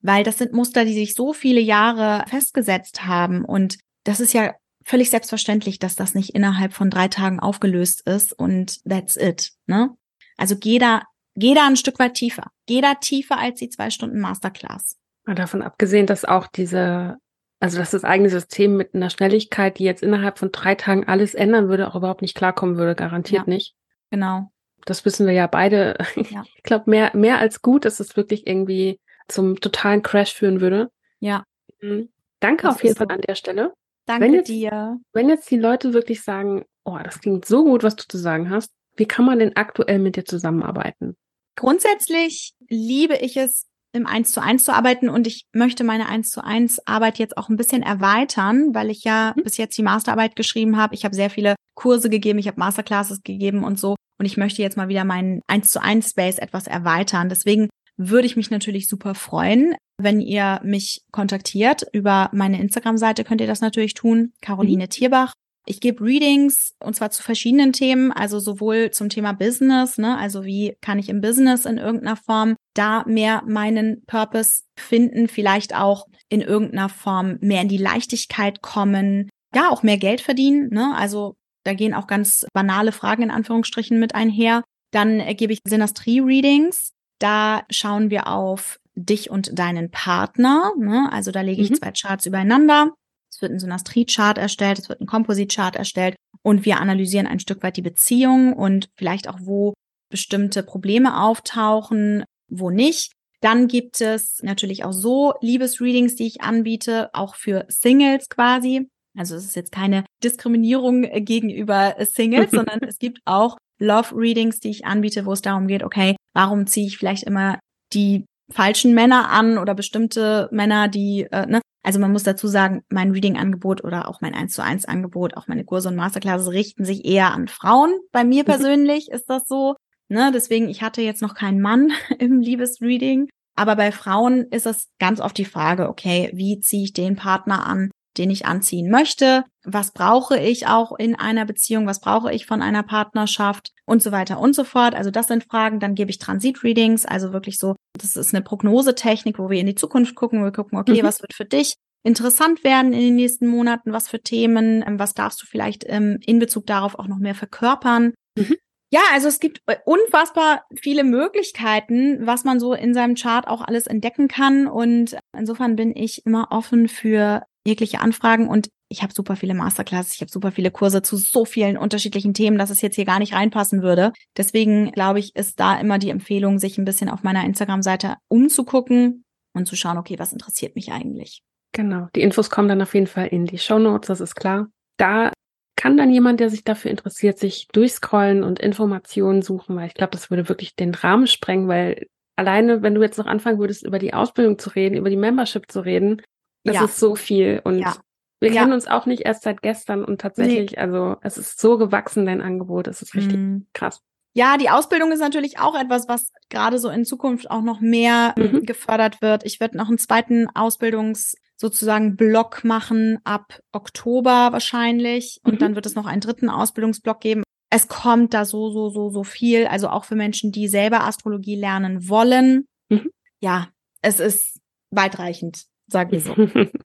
weil das sind Muster, die sich so viele Jahre festgesetzt haben. Und das ist ja völlig selbstverständlich, dass das nicht innerhalb von drei Tagen aufgelöst ist und that's it. Ne? Also geh da, geh da ein Stück weit tiefer. Geh da tiefer als die zwei Stunden Masterclass. Davon abgesehen, dass auch diese also dass das eigene System mit einer Schnelligkeit, die jetzt innerhalb von drei Tagen alles ändern würde, auch überhaupt nicht klarkommen würde, garantiert ja, nicht. Genau. Das wissen wir ja beide. Ja. [LAUGHS] Ich glaube, mehr, mehr als gut, dass es wirklich irgendwie zum totalen Crash führen würde. Ja. Mhm. Danke das auf jeden Fall so. an der Stelle. Danke wenn jetzt, dir. Wenn jetzt die Leute wirklich sagen, oh, das klingt so gut, was du zu sagen hast, wie kann man denn aktuell mit dir zusammenarbeiten? Grundsätzlich liebe ich es, im Eins zu eins zu arbeiten und ich möchte meine Eins zu eins Arbeit jetzt auch ein bisschen erweitern, weil ich ja mhm. bis jetzt die Masterarbeit geschrieben habe. Ich habe sehr viele Kurse gegeben, ich habe Masterclasses gegeben und so und ich möchte jetzt mal wieder meinen Eins zu eins Space etwas erweitern. Deswegen würde ich mich natürlich super freuen, wenn ihr mich kontaktiert. Über meine Instagram-Seite könnt ihr das natürlich tun. Caroline mhm. Tierbach. Ich gebe Readings und zwar zu verschiedenen Themen, also sowohl zum Thema Business, ne, also wie kann ich im Business in irgendeiner Form da mehr meinen Purpose finden, vielleicht auch in irgendeiner Form mehr in die Leichtigkeit kommen, ja, auch mehr Geld verdienen, ne? Also da gehen auch ganz banale Fragen in Anführungsstrichen mit einher. Dann gebe ich Synastrie-Readings. Da schauen wir auf dich und deinen Partner. Ne? Also da lege ich mhm. zwei Charts übereinander es wird ein Synastrie-Chart erstellt, es wird ein Composite-Chart erstellt und wir analysieren ein Stück weit die Beziehung und vielleicht auch, wo bestimmte Probleme auftauchen, wo nicht. Dann gibt es natürlich auch so Liebesreadings, die ich anbiete, auch für Singles quasi. Also es ist jetzt keine Diskriminierung gegenüber Singles, [LAUGHS] sondern es gibt auch Love Readings, die ich anbiete, wo es darum geht, okay, warum ziehe ich vielleicht immer die falschen Männer an oder bestimmte Männer, die, äh, ne? Also man muss dazu sagen, mein Reading-Angebot oder auch mein 1 zu 1 Angebot, auch meine Kurse und Masterclasses richten sich eher an Frauen. Bei mir mhm. persönlich ist das so. Ne? Deswegen, ich hatte jetzt noch keinen Mann [LAUGHS] im Liebesreading. Aber bei Frauen ist es ganz oft die Frage, okay, wie ziehe ich den Partner an, den ich anziehen möchte? Was brauche ich auch in einer Beziehung? Was brauche ich von einer Partnerschaft? Und so weiter und so fort. Also das sind Fragen. Dann gebe ich Transit-Readings, also wirklich so, das ist eine Prognosetechnik, wo wir in die Zukunft gucken. Wir gucken, okay, mhm. was wird für dich interessant werden in den nächsten Monaten? Was für Themen? Ähm, was darfst du vielleicht ähm, in Bezug darauf auch noch mehr verkörpern? Mhm. Ja, also es gibt äh, unfassbar viele Möglichkeiten, was man so in seinem Chart auch alles entdecken kann. Und insofern bin ich immer offen für jegliche Anfragen und ich habe super viele Masterclasses, ich habe super viele Kurse zu so vielen unterschiedlichen Themen, dass es jetzt hier gar nicht reinpassen würde. Deswegen glaube ich, ist da immer die Empfehlung, sich ein bisschen auf meiner Instagram-Seite umzugucken und zu schauen, okay, was interessiert mich eigentlich. Genau, die Infos kommen dann auf jeden Fall in die Show Notes, das ist klar. Da kann dann jemand, der sich dafür interessiert, sich durchscrollen und Informationen suchen, weil ich glaube, das würde wirklich den Rahmen sprengen, weil alleine, wenn du jetzt noch anfangen würdest, über die Ausbildung zu reden, über die Membership zu reden, das ja. ist so viel und ja. wir kennen uns auch nicht erst seit gestern und tatsächlich, nee. also es ist so gewachsen, dein Angebot, es ist richtig mhm. krass. Ja, die Ausbildung ist natürlich auch etwas, was gerade so in Zukunft auch noch mehr mhm. gefördert wird. Ich werde noch einen zweiten Ausbildungs sozusagen Block machen ab Oktober wahrscheinlich. Und mhm. dann wird es noch einen dritten Ausbildungsblock geben. Es kommt da so, so, so, so viel. Also auch für Menschen, die selber Astrologie lernen wollen. Mhm. Ja, es ist weitreichend, sagen wir so. [LAUGHS]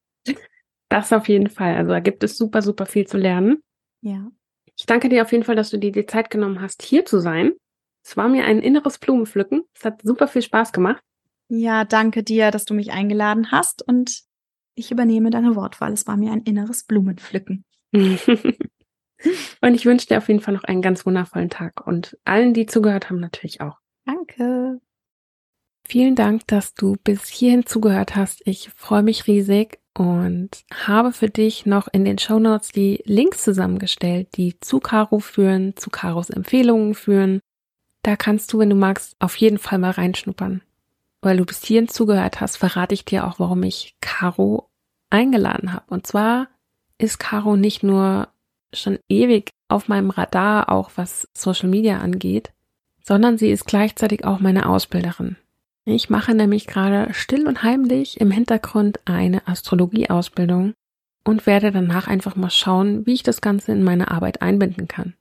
Das auf jeden Fall. Also da gibt es super, super viel zu lernen. Ja. Ich danke dir auf jeden Fall, dass du dir die Zeit genommen hast, hier zu sein. Es war mir ein inneres Blumenpflücken. Es hat super viel Spaß gemacht. Ja, danke dir, dass du mich eingeladen hast und ich übernehme deine Wortwahl. Es war mir ein inneres Blumenpflücken. [LAUGHS] und ich wünsche dir auf jeden Fall noch einen ganz wundervollen Tag und allen, die zugehört haben, natürlich auch. Danke. Vielen Dank, dass du bis hierhin zugehört hast. Ich freue mich riesig und habe für dich noch in den Show Notes die Links zusammengestellt, die zu Caro führen, zu Caros Empfehlungen führen. Da kannst du, wenn du magst, auf jeden Fall mal reinschnuppern. Weil du bis hierhin zugehört hast, verrate ich dir auch, warum ich Caro eingeladen habe. Und zwar ist Caro nicht nur schon ewig auf meinem Radar, auch was Social Media angeht, sondern sie ist gleichzeitig auch meine Ausbilderin. Ich mache nämlich gerade still und heimlich im Hintergrund eine Astrologie-Ausbildung und werde danach einfach mal schauen, wie ich das Ganze in meine Arbeit einbinden kann.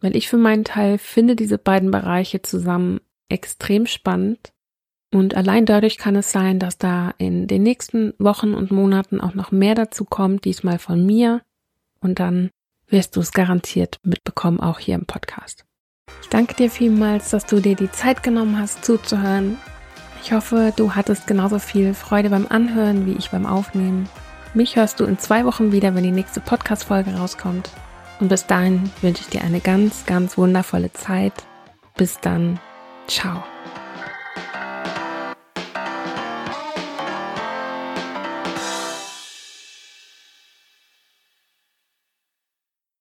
Weil ich für meinen Teil finde diese beiden Bereiche zusammen extrem spannend und allein dadurch kann es sein, dass da in den nächsten Wochen und Monaten auch noch mehr dazu kommt, diesmal von mir. Und dann wirst du es garantiert mitbekommen, auch hier im Podcast. Ich danke dir vielmals, dass du dir die Zeit genommen hast, zuzuhören. Ich hoffe, du hattest genauso viel Freude beim Anhören wie ich beim Aufnehmen. Mich hörst du in zwei Wochen wieder, wenn die nächste Podcast-Folge rauskommt. Und bis dahin wünsche ich dir eine ganz, ganz wundervolle Zeit. Bis dann. Ciao.